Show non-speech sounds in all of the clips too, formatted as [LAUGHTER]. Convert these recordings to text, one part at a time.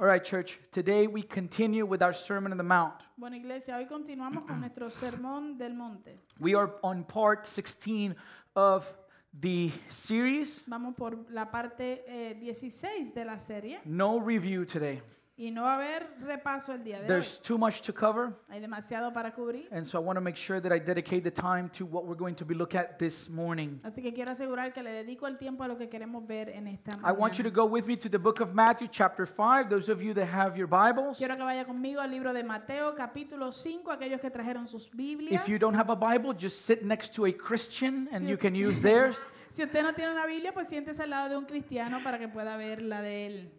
All right, church. Today we continue with our Sermon on the Mount. Bueno, iglesia, hoy continuamos con nuestro sermón del monte. We are on part 16 of the series. Vamos por la parte eh, 16 de la serie No review today. Y no va a haber repaso el día de hoy. There's too much to cover, Hay demasiado para cubrir. and so I want to make sure that I dedicate the time to what we're going to be looking at this morning. Así que quiero asegurar que le dedico el tiempo a lo que queremos ver en esta I want you to mañana. go with me to the book of Matthew, chapter 5. Those of you that have your Bibles. Quiero que vaya conmigo al libro de Mateo, capítulo 5, aquellos que trajeron sus Biblias. If you don't have a Bible, just sit next to a Christian and you can use [LAUGHS] theirs. Si usted no tiene una Biblia, pues siéntese al lado de un cristiano para que pueda ver la de él.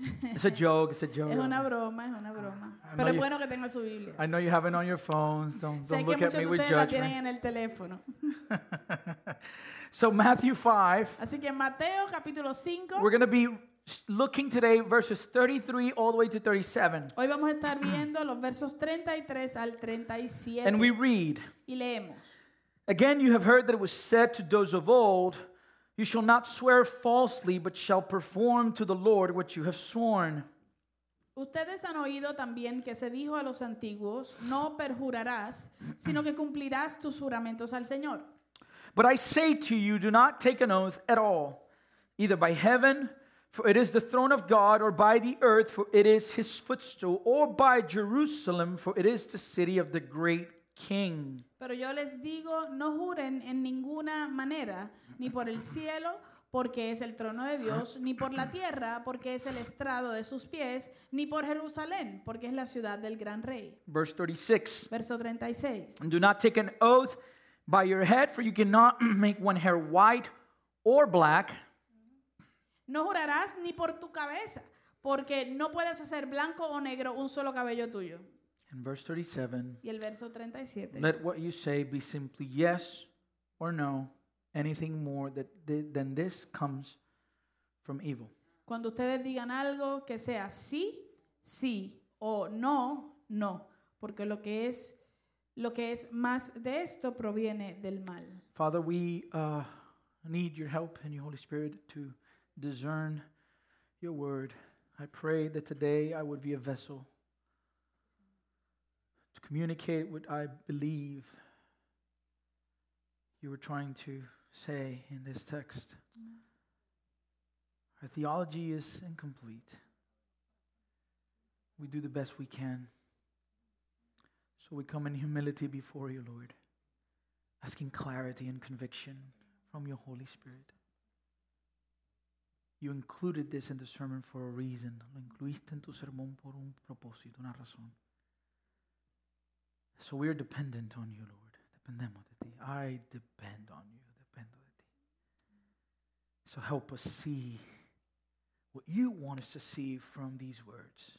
It's a joke, it's a joke. Es una broma, es una broma. I know Pero es you- bueno que tenga su Biblia. I know you have it on your phones. Don't, don't look at muchos me de with ustedes la tienen judgment. en el teléfono. [LAUGHS] So, Matthew 5, Así que Mateo capítulo 5. we're going to be looking today verses 33 all the way to 37. Hoy vamos a estar viendo los versos 33 al 37. And we read y leemos. Again, you have heard that it was said to those of old, You shall not swear falsely, but shall perform to the Lord what you have sworn. Ustedes han oído también que se dijo a los antiguos, no perjurarás, sino que cumplirás tus juramentos al Señor. But I say to you, do not take an oath at all, either by heaven, for it is the throne of God, or by the earth, for it is his footstool, or by Jerusalem, for it is the city of the great king. Pero yo les digo, no juren en ninguna manera, ni por el cielo, porque es el trono de Dios, ni por la tierra, porque es el estrado de sus pies, ni por Jerusalén, porque es la ciudad del gran rey. Verse 36. Verso 36. And do not take an oath by your head, for you cannot [CLEARS THROAT] make one hair white or black. No jurarás ni por tu cabeza, porque no puedes hacer blanco o negro un solo cabello tuyo. And verse 37. Y el verso 37. Let what you say be simply yes or no. Anything more that th- than this comes from evil. Cuando ustedes digan algo que sea sí, sí o no, no, porque lo que es lo que es más de esto proviene del mal. Father, we uh, need your help and your Holy Spirit to discern your word. I pray that today I would be a vessel communicate what I believe you were trying to say in this text. Our theology is incomplete. We do the best we can. So we come in humility before you, Lord asking clarity and conviction from your Holy Spirit. You included this in the sermon for a reason. Lo incluiste en tu sermón por un propósito, una razón. So we are dependent on you, Lord. Dependemos de ti. I depend on you. Dependo de ti. So help us see what you want us to see from these words.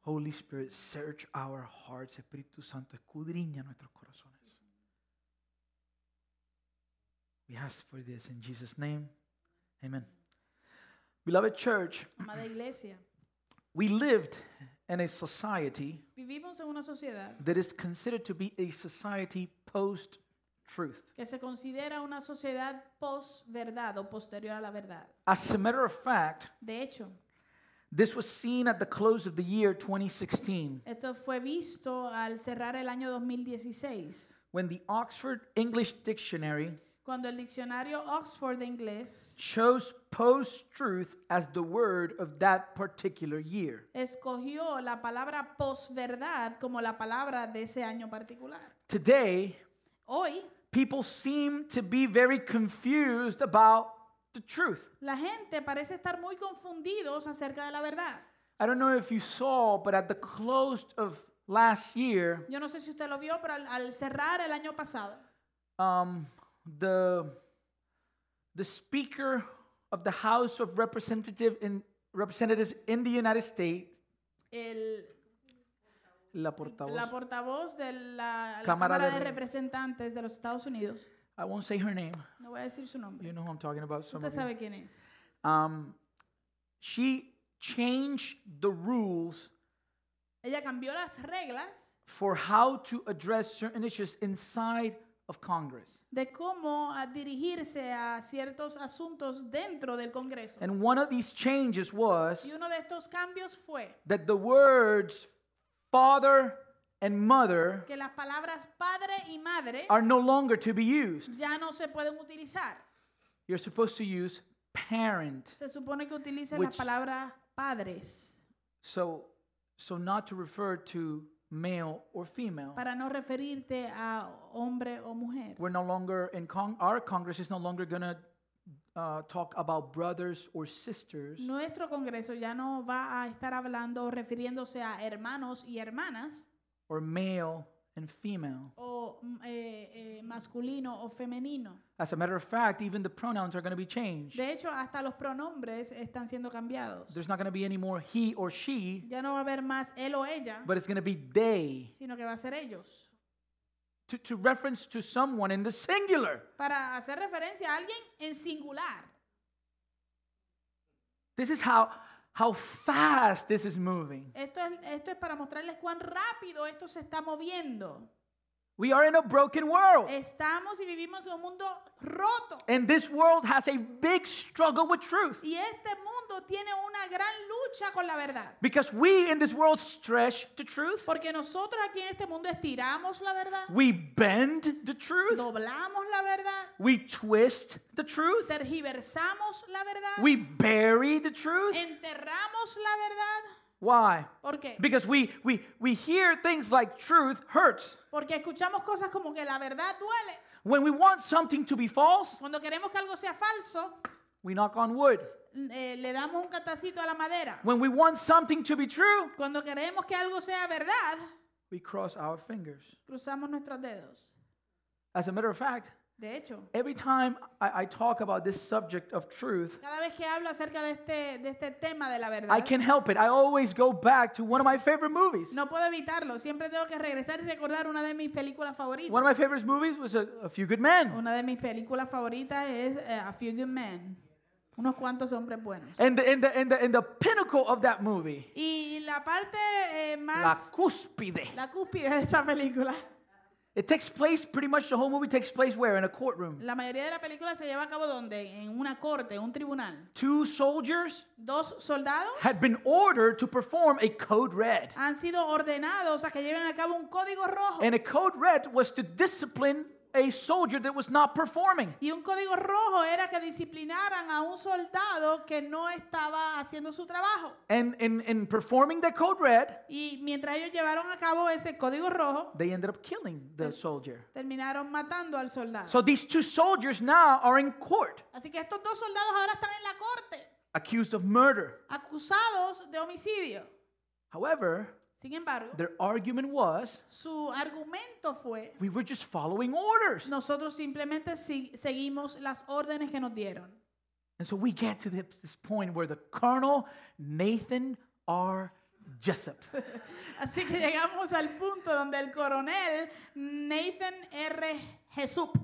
Holy Spirit, search our hearts. Espíritu Santo, escudriña nuestros corazones. We ask for this in Jesus' name. Amen. Beloved church, we lived in a society vivimos en una sociedad that is considered to be a society post truth. que se considera una sociedad post-verdad o posterior a la verdad. As a matter of fact, De hecho, this was seen at the close of the year 2016 esto fue visto al cerrar el año 2016, when the Oxford English Dictionary cuando el diccionario Oxford de inglés chose post truth as the word of that particular year. escogió la palabra posverdad como la palabra de ese año particular. Today, Hoy, people seem to be very confused about the truth. la gente parece estar muy confundidos acerca de la verdad. I don't know if you saw, but at the close of last year, Yo no sé si usted lo vio, pero al, al cerrar el año pasado, um, the the Speaker of the House of Representative in, Representatives in the United States, el, la portavoz, la portavoz de la, la Cámara Cámara de de Representantes de los Estados Unidos, I won't say her name. no voy a decir su nombre, You know who I'm talking about. Usted sabe quién es. Um, she changed the rules Ella cambió las reglas for how to address certain issues inside of Congress. de cómo dirigirse a ciertos asuntos dentro del Congreso. And one of these changes was Y uno de estos cambios fue that the words father and mother que las palabras padre y madre are no longer to be used. ya no se pueden utilizar. You're supposed to use parent. Se supone que utilicen la palabra padres So, so not to refer to male or female. para no referirte a hombre o mujer. We're no longer in con- our Congress is no longer going to uh, talk about brothers or sisters. Nuestro Congreso ya no va a estar hablando o refiriéndose a hermanos y hermanas or male and female. o mm, eh, eh, masculino o femenino. As a matter of fact, even the pronouns are going to be changed. De hecho, hasta los pronombres están siendo cambiados. There's not going to be any more he or she, Ya no va a haber más él o ella, but it's going to be they sino que va a ser ellos. to, to reference to someone in the singular. Para hacer referencia a alguien en singular. This is how how fast this is moving. Esto es, esto es para mostrarles cuán rápido esto se está moviendo. We are in a broken world. Estamos y vivimos en un mundo roto. And this world has a big struggle with truth. Y este mundo tiene una gran lucha con la verdad. Because we in this world stretch the truth. Porque nosotros aquí en este mundo estiramos la verdad, We bend the truth. doblamos la verdad, We twist the truth. tergiversamos la verdad, We bury the truth. enterramos la verdad. Why? ¿Por qué? Because we we we hear things like truth hurts. Porque escuchamos cosas como que la verdad duele. When we want something to be false, Cuando queremos que algo sea falso, we knock on wood. eh, le damos un catacito a la madera. When we want something to be true, Cuando queremos que algo sea verdad, we cross our fingers. cruzamos nuestros dedos. As a matter of fact, De hecho, every time I, I talk about this subject of truth, cada vez que hablo acerca de este, de este tema de la I verdad, can help it. I always go back to one of my favorite movies. no puedo evitarlo. Siempre tengo que regresar y recordar una de mis películas favoritas. One of my favorite movies was A, a Few Good Men. Una de mis películas favoritas es eh, A Few Good Men. Unos cuantos hombres buenos. And the, and the, and the, and the pinnacle of that movie, Y la parte eh, La más, Cúspide, la cúspide de esa película, it takes place, pretty much the whole movie takes place where? In a courtroom. la mayoría de la película se lleva a cabo donde? En una corte, un tribunal. Two soldiers Dos soldados had been ordered to perform a code red. han sido ordenados a que lleven a cabo un código rojo. And a code red was to discipline a soldier that was not performing. Y un código rojo era que disciplinaran a un soldado que no estaba haciendo su trabajo. And in, in performing the code red, Y mientras ellos llevaron a cabo ese código rojo, they ended up killing the soldier. terminaron matando al soldado. So these two soldiers now are in court, Así que estos dos soldados ahora están en la corte, accused of murder. acusados de homicidio. However, Sin embargo, their argument was su argumento fue, we were just following orders. nosotros simplemente si- seguimos las órdenes que nos dieron. And so we get to this point where the Colonel Nathan R. Jessup [LAUGHS] Así que llegamos al punto donde el coronel Nathan R. Jessup,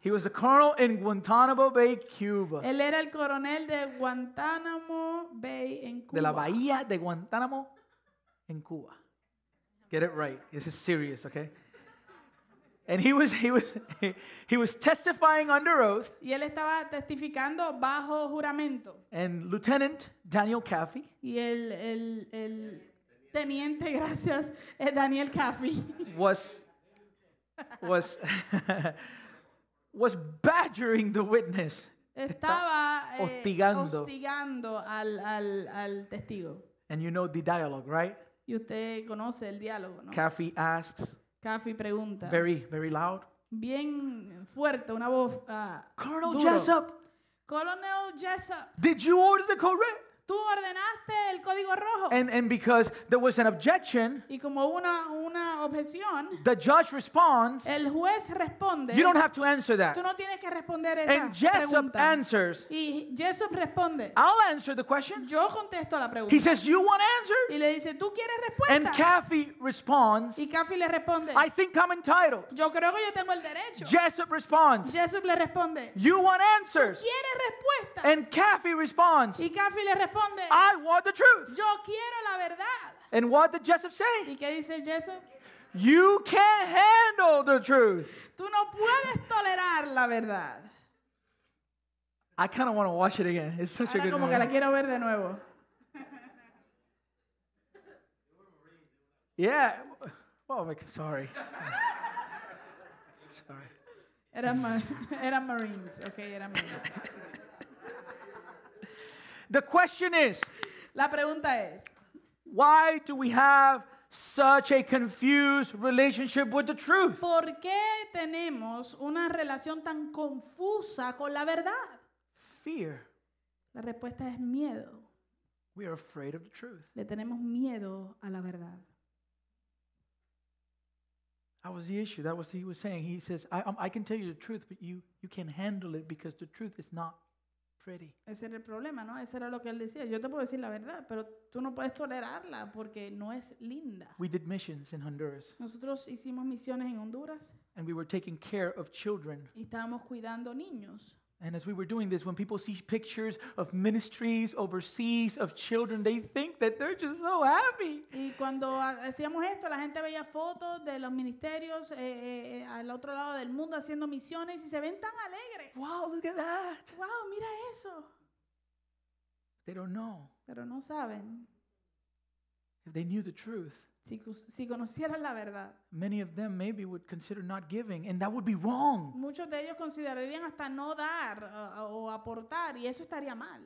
He was a colonel in Guantanamo Bay, Cuba. él era el coronel de Guantánamo Bay en Cuba. De la bahía de Guantánamo en Cuba. Get it right. This is serious, okay? And he was he was [LAUGHS] he was testifying under oath, Y él estaba testificando bajo juramento. and Lieutenant Daniel Caffey Y el, el- el teniente, [LAUGHS] gracias, eh, Daniel Caffey, was was [LAUGHS] was badgering the witness. estaba eh, hostigando. hostigando al, al- al testigo. And you know the dialogue, right? Y usted conoce el diálogo, ¿no? Caffey asks, Caffey pregunta, very very loud, bien fuerte, una voz ah, Colonel duro. Jessup, Colonel Jessup, did you order the red? Tú ordenaste el código rojo. And and because there was an objection, y como una, una objeción, the judge responds, el juez responde, you don't have to answer that. tú no tienes que responder esa And Jessup pregunta. answers, Y Jessup responde, I'll answer the question. yo contesto la pregunta. He says, You want answers? y le dice, ¿tú quieres And respuestas? Caffey responds, y Caffey le responde, I think I'm entitled. yo creo que yo tengo el derecho. Jessup responds, Jessup le responde, You want answers? ¿quieres respuestas? And Caffey responds, y Caffey le responde, I want the truth. yo quiero la verdad. And what did Jessup say? ¿Y qué dice Jessup? You can't handle the truth. Tú no puedes tolerar la verdad. I kind of want to watch it again. It's such a Ahora good como que la movie. quiero ver de nuevo. [LAUGHS] Yeah. Oh, my, sorry. [LAUGHS] sorry. Eran, ma- [LAUGHS] eran Marines, ok, eran Marines. The question is, La pregunta es, why do we have such a confused relationship with the truth? ¿por qué tenemos una relación tan confusa con la verdad? Fear. La respuesta es miedo. We are afraid of the truth. Le tenemos miedo a la verdad. That was the issue. That was he was saying. He says, I, um, I can tell you the truth, but you, you can't handle it because the truth is not pretty. Ese era el problema, ¿no? Ese era lo que él decía. Yo te puedo decir la verdad, pero tú no puedes tolerarla porque no es linda. We did missions in Honduras, Nosotros hicimos misiones en Honduras and we were taking care of children. y estábamos cuidando niños. And as we were doing this, when people see pictures of ministries overseas of children, they think that they're just so happy. Y cuando hacíamos esto, la gente veía fotos de los ministerios eh, eh, eh, al otro lado del mundo haciendo misiones y se ven tan alegres. Wow, look at that. ¡Wow! Mira eso. They don't know. Pero no saben. If they knew the truth, Si, conocieran la verdad, many of them maybe would consider not giving, and that would be wrong. muchos de ellos considerarían hasta no dar uh, o aportar y eso estaría mal.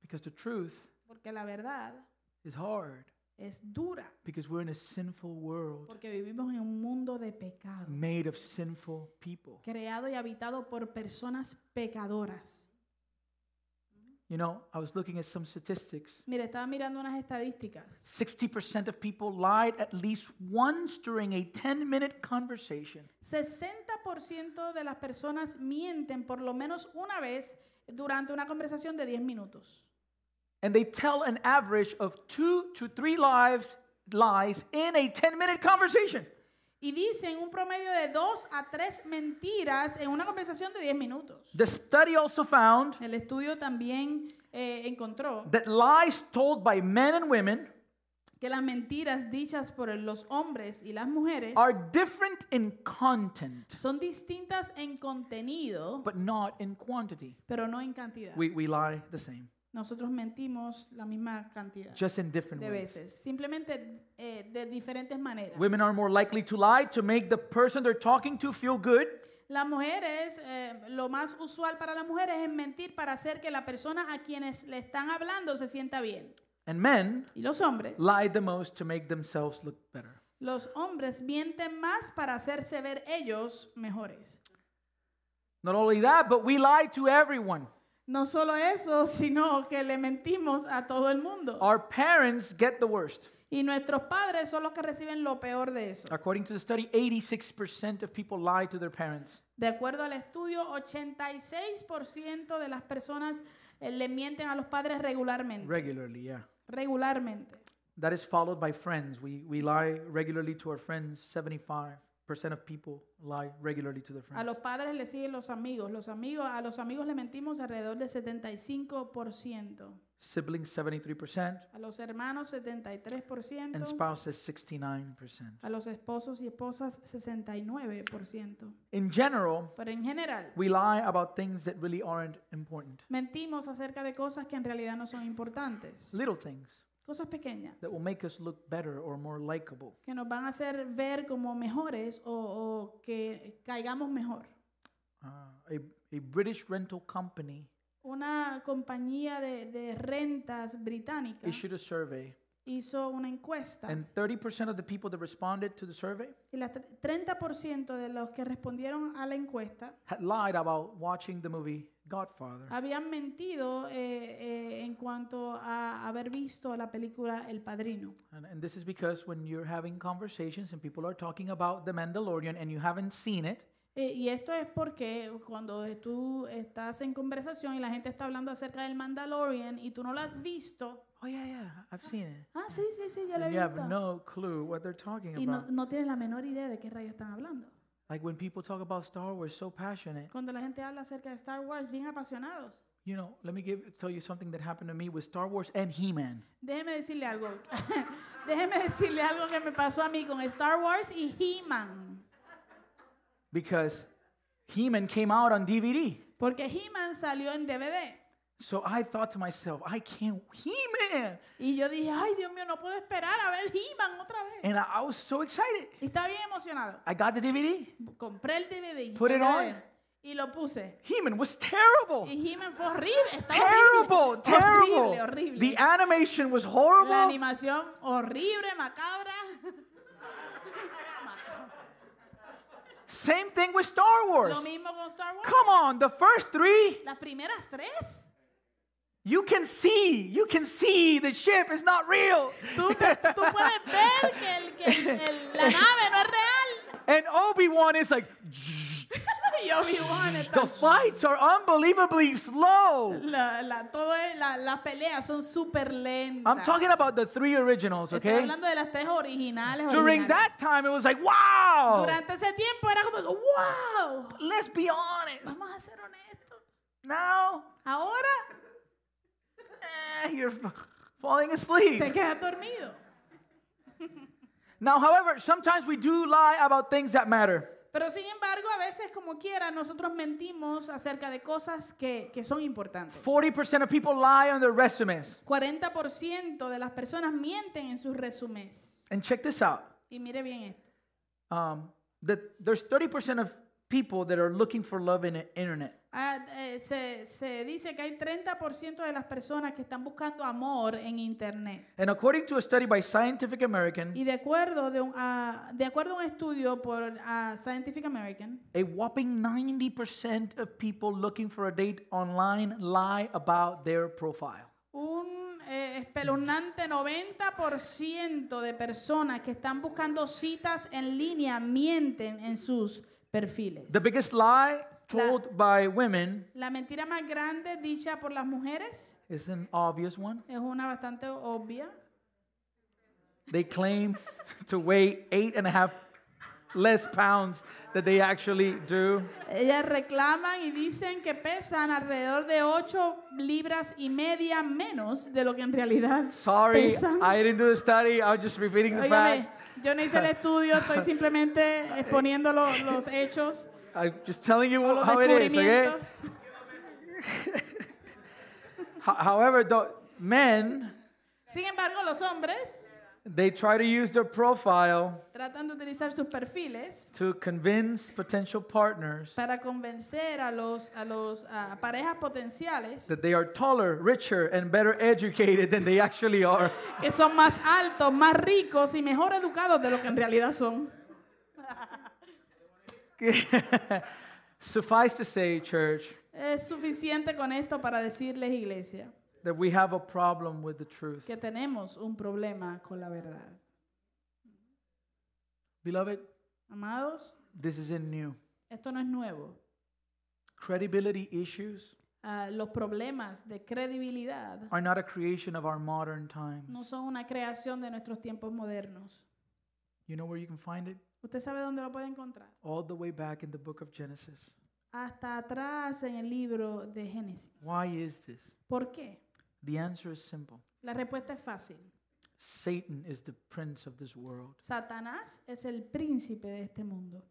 Because the truth Porque la verdad is hard. es dura. Because we're in a sinful world Porque vivimos en un mundo de pecado. made of sinful people. Creado y habitado por personas pecadoras. You know, I was looking at some statistics. Mire, estaba mirando unas estadísticas. 60% of people lied at least once during a 10 minute conversation. 60% de las personas mienten por lo menos una vez durante una conversación de 10 minutos. And they tell an average of two to three lies, lies in a 10 minute conversation. Y dicen un promedio de 2 a 3 mentiras en una conversación de 10 minutos. The study also found El estudio también eh, encontró that lies told by men and women que las mentiras dichas por los hombres y las mujeres are different in content, son distintas en contenido, but not in quantity. pero no en cantidad. We, we lie the same, Nosotros mentimos la misma cantidad just in different de ways. veces, simplemente eh, de diferentes maneras. Women are more likely to lie to make the person they're talking to feel good. Las mujeres, eh, lo más usual para las mujeres es mentir para hacer que la persona a quienes le están hablando se sienta bien. And men Y los hombres, lie the most to make themselves look better. los hombres mienten más para hacerse ver ellos mejores. Not only that, but we lie to everyone. No solo eso, [LAUGHS] sino que le mentimos a todo el mundo. Our parents get the worst. Y nuestros padres son los que reciben lo peor de eso. According to the study, 86% of people lie to their parents. De acuerdo al estudio, 86% de las personas eh, le mienten a los padres regularmente. Regularly, yeah. regularmente. That is followed by friends. We, we lie regularly to our friends. 75% of people lie regularly to their A friends. los padres le siguen los amigos. Los amigos a los amigos le mentimos alrededor del 75%. Siblings, 73%. A los hermanos, 73%. And spouses, 69%. A los esposos y esposas, 69%. In general, Pero en general, we lie about things that really aren't important. mentimos acerca de cosas que en realidad no son importantes. Little things Cosas pequeñas that will make us look better or more likable. que nos van a hacer ver como mejores o, o que caigamos mejor. Uh, a, a British rental company Una compañía de, de rentas británica issued a survey, hizo una encuesta and 30% of the people that responded to the survey y el 30% de los que respondieron a la encuesta had lied about watching the movie Godfather. habían mentido eh, eh, en cuanto a haber visto la película El Padrino. And, and this is because when you're having conversations and people are talking about The Mandalorian and you haven't seen it, Eh, y esto es porque cuando tú estás en conversación y la gente está hablando acerca del Mandalorian y tú no lo has visto, oh yeah, yeah, I've seen it. ah, sí, sí, sí, ya lo he And you have visto. no clue what they're talking y no, about. no tienes la menor idea de qué rayos están hablando. Like when people talk about Star Wars so passionate, Cuando la gente habla acerca de Star Wars bien apasionados, You know, let me give tell you something that happened to me with Star Wars and He-Man. Déjeme decirle algo. [LAUGHS] Déjeme decirle algo que me pasó a mí con Star Wars y He-Man. Because He-Man came out on DVD. Porque He-Man salió en DVD. So I thought to myself, I can't He-Man. Y yo dije, ay Dios mío, no puedo esperar a ver He-Man otra vez. And I, I was so excited. Y estaba bien emocionado. I got the DVD. Compré el DVD. Put it on. DVD, Y lo puse. He-Man was terrible. Y He-Man fue horrible. Estaba Terrible, horrible. terrible. Horrible, horrible. The animation was La horrible. animación horrible, macabra. Same thing with Star Wars. Lo mismo con Star Wars. Come on, the first three, Las primeras tres. You can see, you can see the ship is not real. Tú, te- tú puedes ver que, el- que el- el- la nave no es real. And Obi-Wan is like, [LAUGHS] Obi-Wan the fights are unbelievably slow. La, la, todo es- la- las peleas son súper lentas. I'm talking about the three originals, Estoy okay? hablando de las tres originales. During originales. that time, it was like, wow. Durante ese tiempo era como, wow, Let's be honest. vamos a ser honestos. Now, Ahora eh, you're falling asleep. te quedas dormido. [LAUGHS] Now, however, sometimes we do lie about things that matter. Pero sin embargo, a veces como quiera, nosotros mentimos acerca de cosas que, que son importantes. 40% of people lie on their resumes. 40% de las personas mienten en sus resúmenes. And check this out. Y mire bien esto. Um, that there's 30% of people that are looking for love in the internet. Ah, eh, se, se dice que hay 30% de las personas que están buscando amor en Internet. And according to a study by Scientific American, Y de acuerdo, de un, ah, de acuerdo a un estudio por ah, Scientific American, a whopping 90% of people looking for a date online lie about their profile. un eh, espeluznante 90% de personas que están buscando citas en línea mienten en sus perfiles. The biggest lie told by women La mentira más grande dicha por las mujeres is an obvious one. es una bastante obvia. They claim [LAUGHS] to weigh eight and a half less pounds that they actually do. Ellas reclaman y dicen que pesan alrededor de 8 libras y media menos de lo que en realidad Sorry, pesan. I didn't do the study. I was just repeating the Óigame, facts. Yo no hice el estudio, estoy [LAUGHS] simplemente exponiendo lo- los hechos I'm just telling you los how it is, okay? [LAUGHS] However, the men, Sin embargo, los hombres they try to use their profile tratan de utilizar sus perfiles to convince potential partners para convencer a los a los a parejas potenciales that they are taller, richer, and better educated than they actually are. [LAUGHS] que son más altos, más ricos y mejor educados de lo que en realidad son. [LAUGHS] Suffice to say, church, Es suficiente con esto para decirles, iglesia, that we have a problem with the truth. que tenemos un problema con la verdad. Beloved, Amados, this isn't new. esto no es nuevo. Credibility issues Ah, los problemas de credibilidad are not a creation of our modern times. no son una creación de nuestros tiempos modernos. You know where you can find it? ¿Usted sabe dónde lo puede encontrar? All the way back in the book of Genesis. Hasta atrás en el libro de Génesis. Why is this? ¿Por qué? The answer is simple. La respuesta es fácil. Satan is the prince of this world. Satanás es el príncipe de este mundo.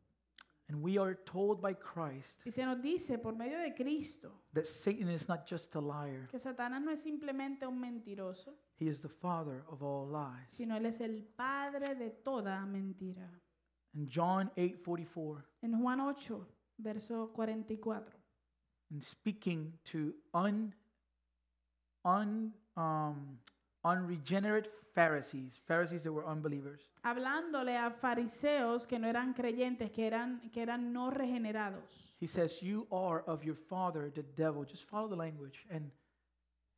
And we are told by Christ Y se nos dice por medio de Cristo that Satan is not just a liar, que Satanás no es simplemente un mentiroso, he is the father of all lies. sino él es el padre de toda mentira. In John 8:44, En Juan 8, verso 44. in speaking to un, un, um, unregenerate Pharisees, Pharisees that were unbelievers, Hablándole a fariseos que no eran creyentes, que eran, que eran no regenerados. he says, "You are of your father, the devil." Just follow the language, and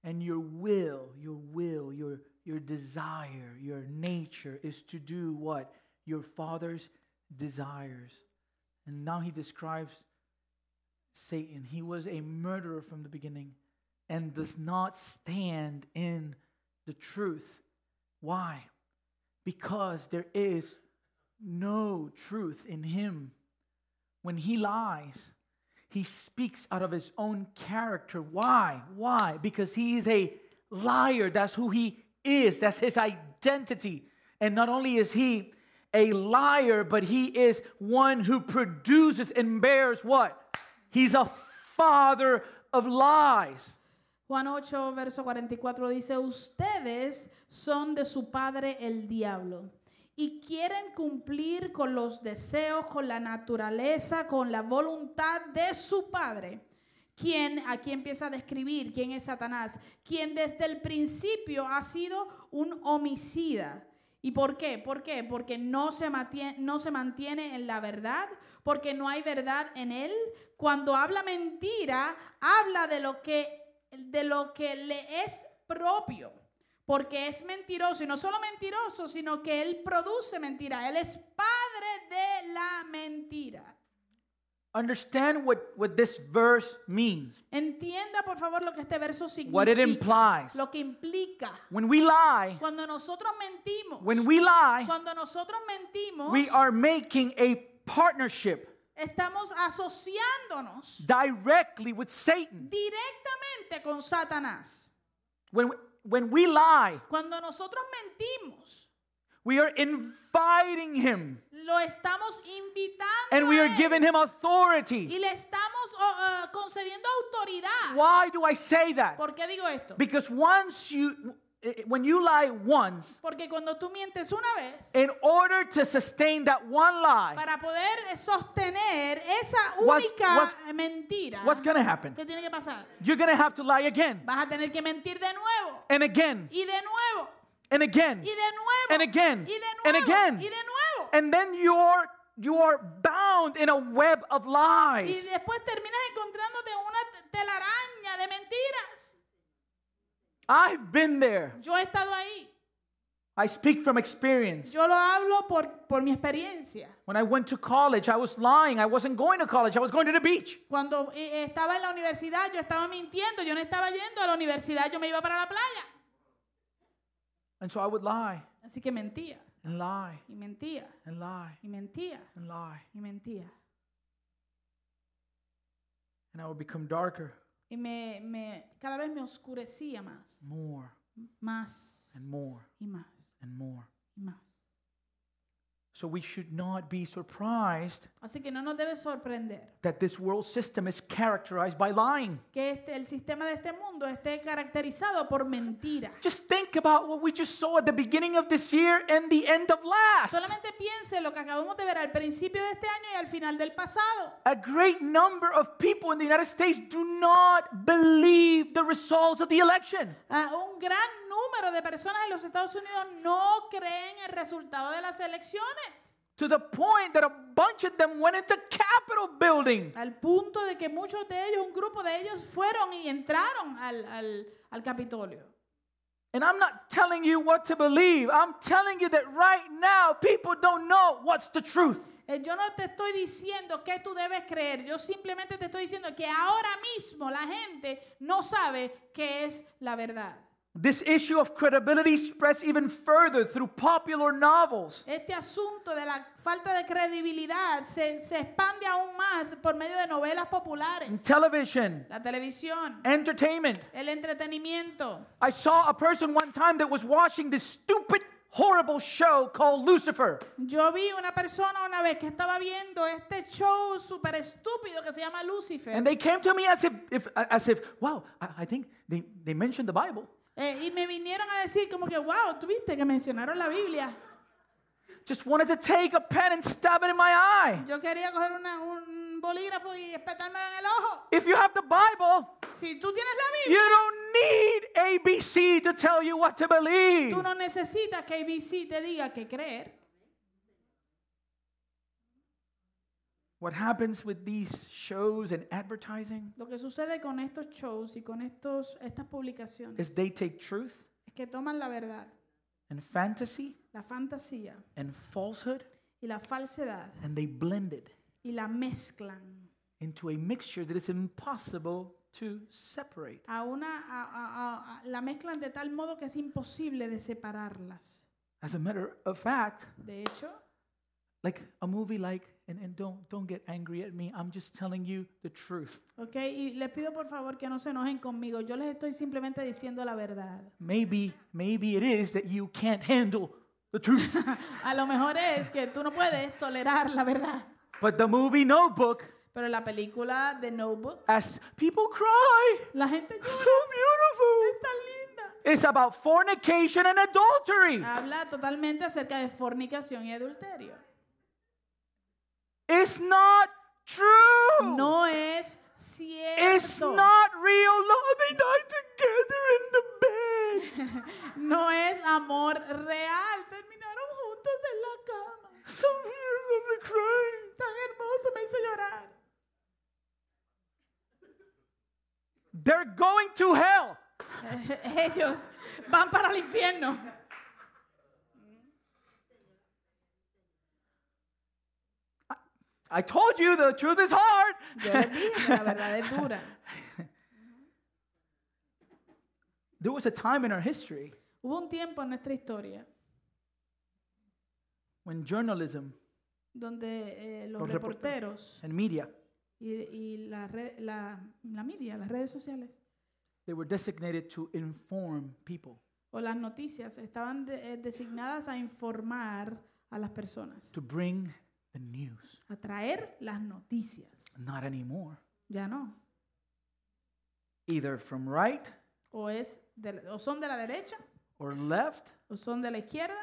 and your will, your will, your your desire, your nature is to do what your father's desires. And now he describes Satan. He was a murderer from the beginning, and does not stand in the truth. Why? Because there is no truth in him. When he lies, he speaks out of his own character. Why? Why? Because he is a liar. That's who he is, that's his identity. And not only is he a liar, but he is one who produces and bears what? He's a father of lies. Juan 8, verso 44 dice, ustedes son de su padre el diablo y quieren cumplir con los deseos, con la naturaleza, con la voluntad de su padre. Quien aquí empieza a describir quién es Satanás, quien desde el principio ha sido un homicida. ¿Y por qué? ¿Por qué? Porque no se, mantiene, no se mantiene en la verdad, porque no hay verdad en él. Cuando habla mentira, habla de lo que de lo que le es propio, porque es mentiroso y no solo mentiroso, sino que él produce mentira. Él es padre de la mentira. Understand what, what this verse means, Entienda por favor lo que este verso what it significa, implies. lo que implica. When we lie, Cuando nosotros mentimos, when we lie, cuando nosotros mentimos, we are making a partnership estamos asociándonos directly with Satan. directamente con Satanás. When, when we lie, Cuando nosotros mentimos, we are inviting him lo estamos invitando and we are giving him authority. y le estamos ah, concediendo autoridad. Why do I say that? ¿Por qué digo esto? Because once you, Eh, eh, when you lie once, Porque cuando tú mientes una vez, in order to sustain that one lie, para poder sostener esa What's- única what's- mentira, what's going to happen? ¿qué tiene que pasar? You're going to have to lie again Vas a tener que mentir de nuevo and again y de nuevo and again y de nuevo and again y de and again. y de nuevo. And then you're you are bound in a web of Y lies. después terminas encontrándote una telaraña de mentiras. I've been there. Yo he estado ahí. I speak from experience. Yo lo hablo por, por mi experiencia. When I went to college, I was lying. I wasn't going to college. I was going to the beach. Cuando eh, estaba en la universidad, yo estaba mintiendo. Yo no estaba yendo a la universidad, yo me iba para la playa. And so I would lie Así que mentía, and lie y mentía, and lie y mentía, and lie. y mentía. And I would become darker, Y me, me, cada vez me oscurecía más, more. Más. And more. Y más. And more. y más. So we should not be surprised Así que no nos debe sorprender that this world system is characterized by lying. que este, el sistema de este mundo esté caracterizado por mentira. Just think about what we just saw at the beginning of this year and the end of last. Solamente piense lo que acabamos de ver al principio de este año y al final del pasado. A great number of people in the United States do not believe the results of the election. Ah, un gran número de personas en los Estados Unidos no creen el resultado de las elecciones. To the point that a bunch of them went into Capitol building. Al punto de que muchos de ellos, un grupo de ellos, fueron y entraron al, al, al Capitolio. And I'm not telling you what to believe. I'm telling you that right now people don't know what's the truth. Eh, Yo no te estoy diciendo que tú debes creer, yo simplemente te estoy diciendo que ahora mismo la gente no sabe qué es la verdad. This issue of credibility spreads even further through popular novels. Este asunto de la falta de credibilidad se, se expande aún más por medio de novelas populares, television, la televisión, entertainment. el entretenimiento. I saw a person one time that was watching this stupid, horrible show called Lucifer. Yo vi una persona una vez que estaba viendo este show súper estúpido que se llama Lucifer. And they came to me as if, if as if, wow, I, I think they, they mentioned the Bible. Eh, y me vinieron a decir como que, wow, tuviste que mencionaron la Biblia. Just wanted to take a pen and stab it in my eye. Yo quería coger una- un bolígrafo y espetármelo en el ojo. If you have the Bible, Si tú tienes la you Biblia, don't need ABC to tell you what to believe. tú no necesitas que ABC te diga qué creer. What happens with these shows and advertising Lo que sucede con estos shows y con estos, estas publicaciones is they take truth es que toman la verdad, and fantasy la fantasía and falsehood y la falsedad and they blend it y la mezclan into a mixture that is impossible to separate. a una, a- a- a- a- la mezclan de tal modo que es imposible de separarlas. As a matter of fact, De hecho, like a movie like and, and don't, don't get angry at me. I'm just telling you the truth. ¿Ok? Y les pido por favor que no se enojen conmigo. Yo les estoy simplemente diciendo la verdad. Maybe, maybe it is that you can't handle the truth. [LAUGHS] A lo mejor es que tú no puedes tolerar la verdad. but the movie Notebook, Pero la película de Notebook, as people cry, la gente so llora. beautiful. Es tan linda. It's about fornication and adultery. Habla totalmente acerca de fornicación y adulterio. It's not true. No es cierto. It's not real love. They died together in the bed. [LAUGHS] No es amor real. Terminaron juntos en la cama. So beautiful, they crying. Tan hermoso, me hizo llorar. They're going to hell. [LAUGHS] Ellos van para el infierno. I told you the truth is hard. Yo les dije la verdad es dura. [LAUGHS] There was a time in our history Hubo un tiempo en nuestra historia when journalism donde eh, los reporteros and media y, y la, red- la, la media, las redes sociales they were designated to inform people, o las noticias estaban de- eh, designadas a informar a las personas, to bring the news. a traer las noticias. Not anymore. Ya no. Either from right O, es de o son de la derecha or left, o son de la izquierda.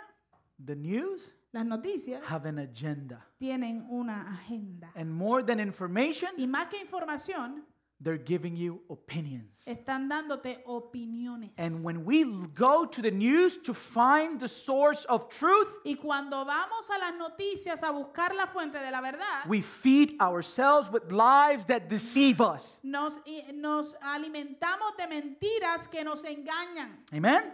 the news Las noticias have an agenda. tienen una agenda. And more than information, Y más que información, they're giving you opinions. están dándote opiniones. And when we go to the news to find the source of truth, Y cuando vamos a las noticias a buscar la fuente de la verdad, we feed ourselves with lies that deceive us. nos, nos alimentamos de mentiras que nos engañan. Amen?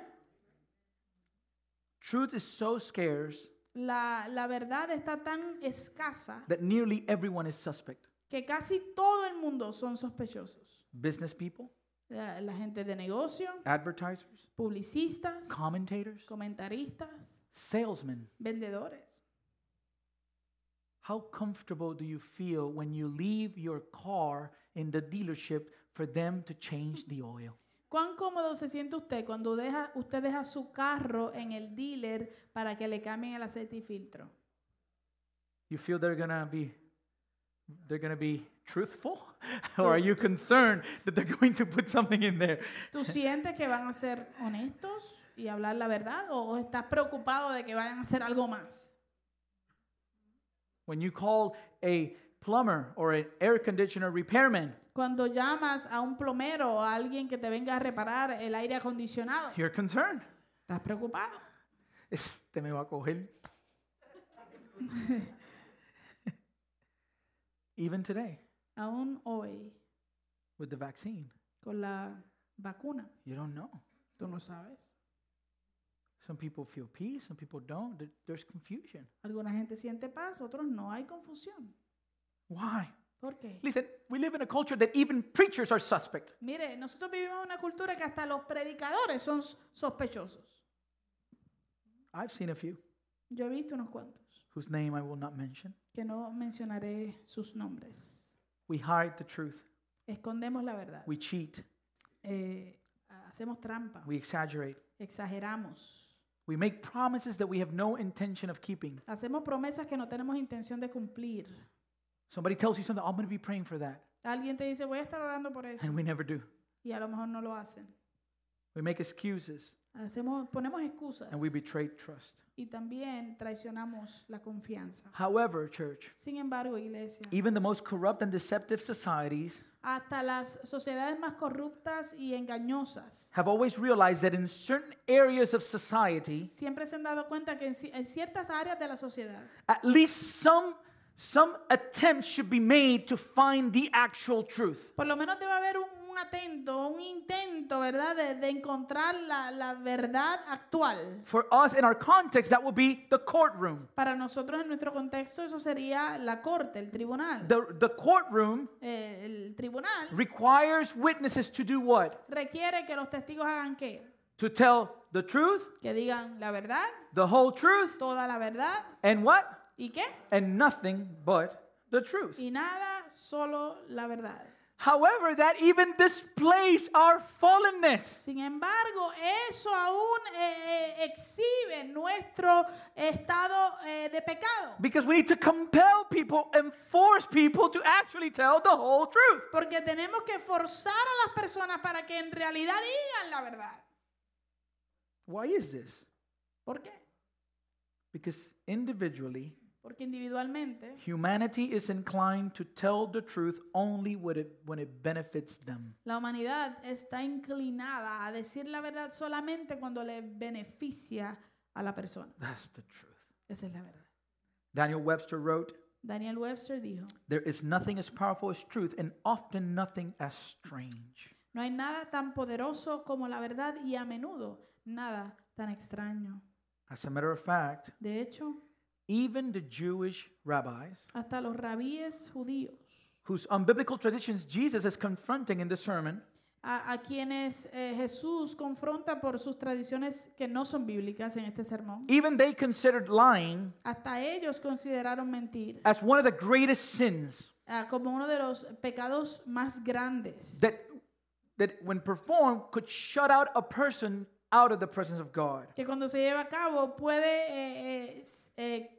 Truth is so scarce La, la verdad está tan escasa that nearly everyone is suspect. Que casi todo el mundo son sospechosos. Business people, La, la gente de negocio, advertisers, publicistas, commentators, comentaristas, salesmen. vendedores. How comfortable do you feel when you leave your car in the dealership for them to change the oil? ¿Cuán cómodo se siente usted cuando deja, usted deja su carro en el dealer para que le cambien el aceite y filtro? You feel they're going to be they're going to be truthful [LAUGHS] or are you concerned that they're going to put something in there? ¿Tú sientes que van a ser honestos y hablar la verdad o, estás preocupado de que vayan a hacer algo más? When you call a plumber or an air conditioner repairman, Cuando llamas a un plomero o a alguien que te venga a reparar el aire acondicionado, you're concerned. estás preocupado. Este me va a coger. [LAUGHS] Even today Aún hoy, with the vaccine, con la vacuna, you don't know. tú no sabes. Some people feel peace, some people don't. There- There's confusion. Alguna gente siente paz, otros no. Hay confusión. Why? ¿Por qué? Listen, we live in a culture that even preachers are suspect. Mire, nosotros vivimos en una cultura que hasta los predicadores son sospechosos. I've seen a few Yo he visto unos cuantos, whose name I will not mention. que no mencionaré sus nombres. We hide the truth. Escondemos la verdad. We cheat. Eh, hacemos trampa. We exaggerate. Exageramos. We make promises that we have no intention of keeping. Hacemos promesas que no tenemos intención de cumplir. Somebody tells you something, I'm going to be praying for that. Alguien te dice, voy a estar orando por eso. And we never do. Y a lo mejor no lo hacen. We make excuses Hacemos, ponemos excusas. and we betray trust. Y también traicionamos la confianza. However, church, Sin embargo, iglesia, even the most corrupt and deceptive societies hasta las sociedades más corruptas y engañosas have always realized that in certain areas of society, siempre se han dado cuenta que en, ci- en ciertas áreas de la sociedad, at least some some attempts should be made to find the actual truth. por lo menos debe haber un, un atento, un intento, ¿verdad?, de, de encontrar la, la verdad actual. For us in our context, that would be the courtroom. Para nosotros, en nuestro contexto, eso sería la corte, el tribunal. The, the courtroom Eh, el tribunal requires witnesses to do what? requiere que los testigos hagan qué? To tell the truth, Que digan la verdad, the whole truth, toda la verdad and what? ¿Y qué? and nothing but the truth. Y nada, solo la verdad. However, that even displays our fallenness. Sin embargo, eso aún eh, eh, exhibe nuestro estado eh, de pecado. Because we need to compel people and force people to actually tell the whole truth. Porque tenemos que forzar a las personas para que en realidad digan la verdad. Why is this? ¿Por qué? Because individually, Porque individualmente humanity is inclined to tell the truth only when it, when it benefits them. la humanidad está inclinada a decir la verdad solamente cuando le beneficia a la persona. That's the truth. Esa es la verdad. Daniel Webster wrote, Daniel Webster dijo, There is nothing as powerful as truth, and often nothing as strange. no hay nada tan poderoso como la verdad y a menudo nada tan extraño. As a matter of fact, De hecho, even the Jewish rabbis, hasta los rabíes judíos, whose unbiblical traditions Jesus is confronting in the sermon, a, a quienes eh, Jesús confronta por sus tradiciones que no son bíblicas en este sermón, even they considered lying hasta ellos consideraron mentir as one of the greatest sins ah, como uno de los pecados más grandes that, that when performed, could shut out a person out of the presence of God. que cuando se lleva a cabo puede eh, eh, s- eh,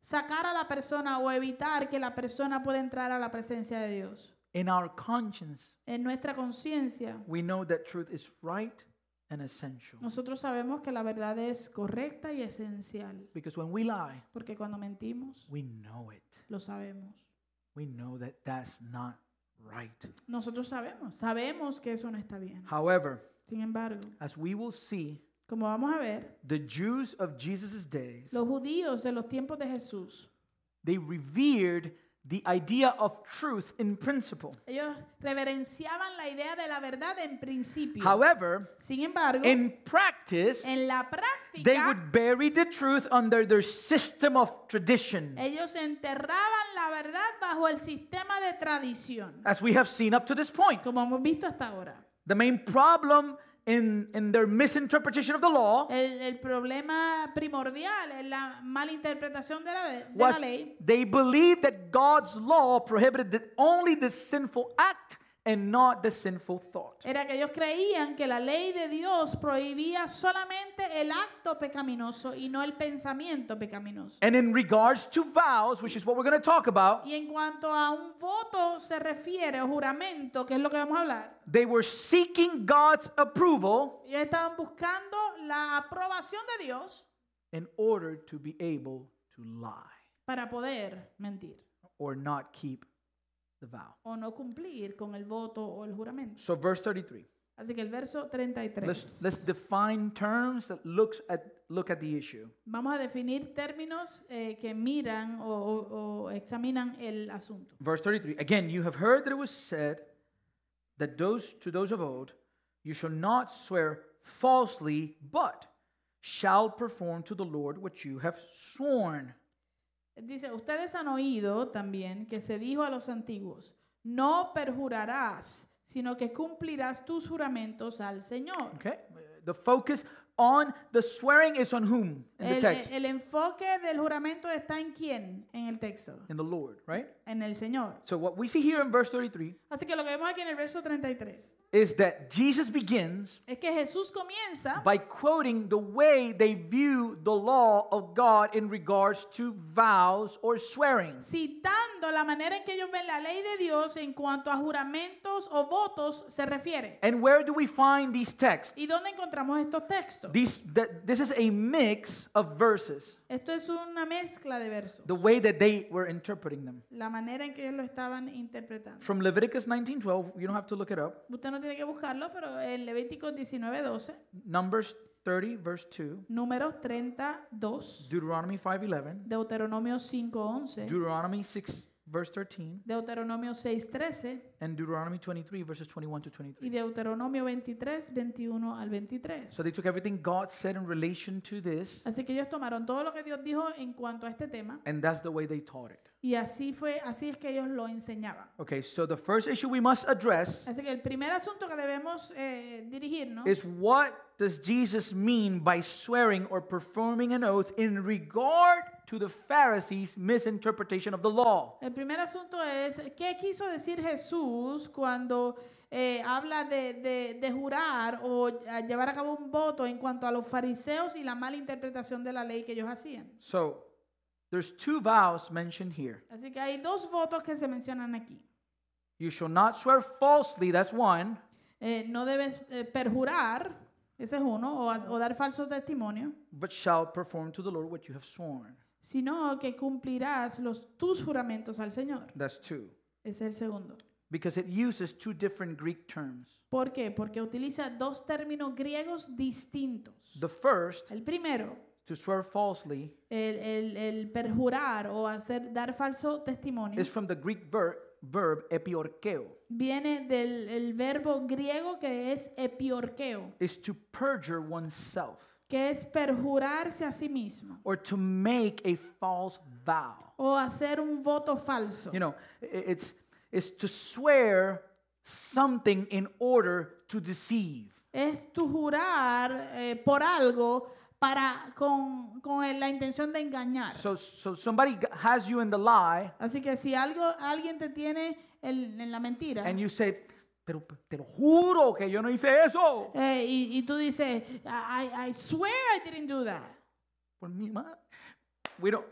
sacar a la persona o evitar que la persona pueda entrar a la presencia de Dios. In our conscience, En nuestra conciencia, we know that truth is right and essential. nosotros sabemos que la verdad es correcta y esencial, Because when we lie, porque cuando mentimos, we know it. lo sabemos. We know that that's not right. Nosotros sabemos, sabemos que eso no está bien. However, Sin embargo, as we will see, como vamos a ver, the Jews of Jesus' days, los judíos de los tiempos de Jesús, they revered the idea of truth in principle. ellos reverenciaban la idea de la verdad en principio. However, Sin embargo, in practice, en la práctica, they would bury the truth under their system of tradition, ellos enterraban la verdad bajo el sistema de tradición, as we have seen up to this point. como hemos visto hasta ahora. The main problem in, in their misinterpretation of the law El, el problema primordial es la malinterpretación de la, de was la ley. they believed that God's law prohibited the- only the sinful act and not the sinful thought. Era que ellos creían que la ley de Dios prohibía solamente el acto pecaminoso y no el pensamiento pecaminoso. And in regards to vows, which is what we're going to talk about, Y en cuanto a un voto se refiere, o juramento, que es lo que vamos a hablar, they were seeking God's approval ellos estaban buscando la aprobación de Dios in order to be able to lie para poder mentir or not keep the vow. o no cumplir con el voto o el juramento. So verse 33. Así que el verso 33. Let's, let's define terms that looks at look at the issue. Vamos a definir términos eh, que miran o, o- o examinan el asunto. Verse 33. Again, you have heard that it was said that those to those of old, you shall not swear falsely, but shall perform to the Lord what you have sworn. Dice, ustedes han oído también que se dijo a los antiguos, no perjurarás, sino que cumplirás tus juramentos al Señor. Okay? The focus on the swearing is on whom in the El, text? el enfoque del juramento está en quién en el texto, In the Lord, right? En el Señor. So what we see here in verse 33 Así que lo que vemos aquí en el verso 33 is that Jesus begins es que Jesús comienza by quoting the way they view the law of God in regards to vows or swearing. citando la manera en que ellos ven la ley de Dios en cuanto a juramentos o votos se refiere. And where do we find these texts? ¿Y dónde encontramos estos textos? These, th- this is a mix of verses, Esto es una mezcla de versos. the way that they were interpreting them. La manera en que ellos lo estaban interpretando. From Leviticus 19:12, you don't have to look it up. Usted no tiene que buscarlo, pero en Levítico 19:12, Numbers 30 verse 2, Números 32, Deuteronomy 5:11, Deuteronomio 5:11, Deuteronomy 6 verse 13, Deuteronomio 6:13 and Deuteronomy 23 verses 21 to y 23. Deuteronomio 23, 21 al 23. So they took everything God said in relation to this, Así que ellos tomaron todo lo que Dios dijo en cuanto a este tema and that's the way they taught it. y así fue, así es que ellos lo enseñaban. Okay, so the first issue we must address Así que el primer asunto que debemos eh, dirigirnos is what does Jesus mean by swearing or performing an oath in regard to the Pharisees' misinterpretation of the law. El primer asunto es, ¿qué quiso decir Jesús cuando eh, habla de, de- de jurar o a llevar a cabo un voto en cuanto a los fariseos y la mala interpretación de la ley que ellos hacían? So there's two vows mentioned here. Así que hay dos votos que se mencionan aquí. You shall not swear falsely, that's one, Eh, no debes eh, perjurar, ese es uno, o, o dar falso testimonio, but shall perform to the Lord what you have sworn. Sino que cumplirás los, tus juramentos al Señor. That's two. Es el segundo. Because it uses two different Greek terms. ¿Por qué? Porque utiliza dos términos griegos distintos. The first, El primero, to swear falsely, el, el- el perjurar o hacer dar falso testimonio, is from the Greek ver- verb epiorkeo. viene del el verbo griego que es epiorkeo, Is to perjure oneself que es perjurarse a sí mismo or to make a false vow. o hacer un voto falso. You know, it's, it's to swear something in order to deceive. Es tu jurar eh, por algo para con, con la intención de engañar. So, so somebody has you in the lie, Así que si algo alguien te tiene el- en la mentira and you say, pero te lo juro que yo no hice eso. eh, y, y tú dices, I, I swear I didn't do that Por mi madre. We don't,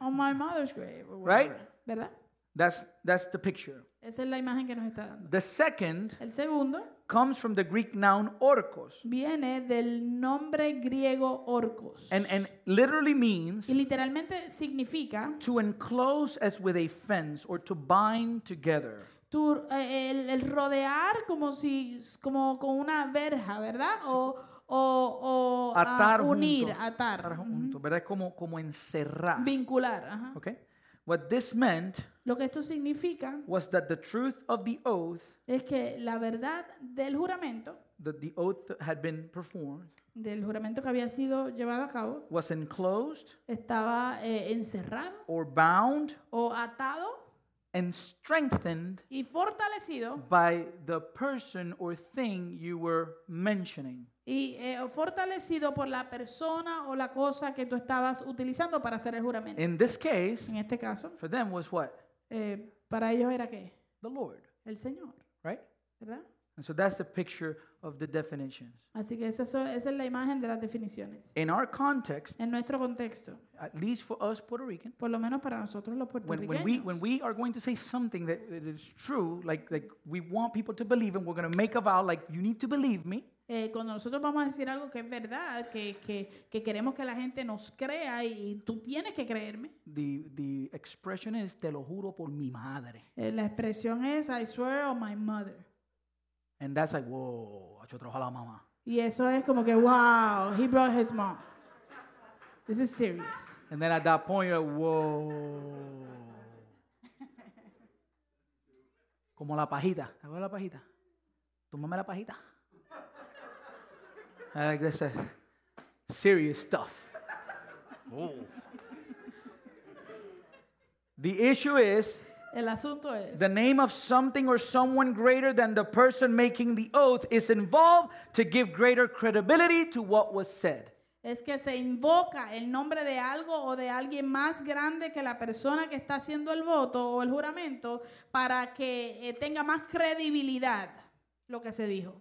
on my mother's grave. Right? whatever", ¿Verdad? that's, that's the picture. Esa es la imagen que nos está dando. The second El segundo comes from the Greek noun orkos, viene del nombre griego orcos. and, and literally means y literalmente significa to enclose as with a fence or to bind together. Tu- eh, el, el rodear como si como con una verja, ¿verdad? O, o, o ah, Atar unir, juntos. atar, ujú, juntos, ¿verdad? Como, como encerrar. vincular. ajá. Okay? What this meant Lo que esto significa was that the truth of the oath, es que la verdad del juramento, that the oath had been performed, del juramento que había sido llevado a cabo, was enclosed estaba eh, encerrado or bound o atado and strengthened y fortalecido by the person or thing you were mentioning. y eh, fortalecido por la persona o la cosa que tú estabas utilizando para hacer el juramento. In this case, En este caso, for them was what? eh, para ellos era qué? The Lord, El Señor, right? ¿verdad? And so that's the picture of the definitions. Así que esa, so- esa es la imagen de las definiciones. In our context, En nuestro contexto, at least for us Puerto Rican, por lo menos para nosotros los when, puertorriqueños, when we when we are going to say something that, that is true, like like we want people to believe, and we're going to make a vow, like you need to believe me. eh, cuando nosotros vamos a decir algo que es verdad, que, que, que queremos que la gente nos crea y, y tú tienes que creerme, The the expression is te lo juro por mi madre, eh, la expresión es I swear on my mother. And that's like whoa, yo trabajo a la mamá. Y eso es como que, wow, he brought his mom. This is serious. And then at that point you're like, whoa. Como la pajita, ¿te acuerdas la pajita? Tómame la pajita. I like this uh, serious stuff. Oh. The issue is El asunto es, the name of something or someone greater than the person making the oath is involved to give greater credibility to what was said. es que se invoca el nombre de algo o de alguien más grande que la persona que está haciendo el voto o el juramento para que eh, tenga más credibilidad lo que se dijo.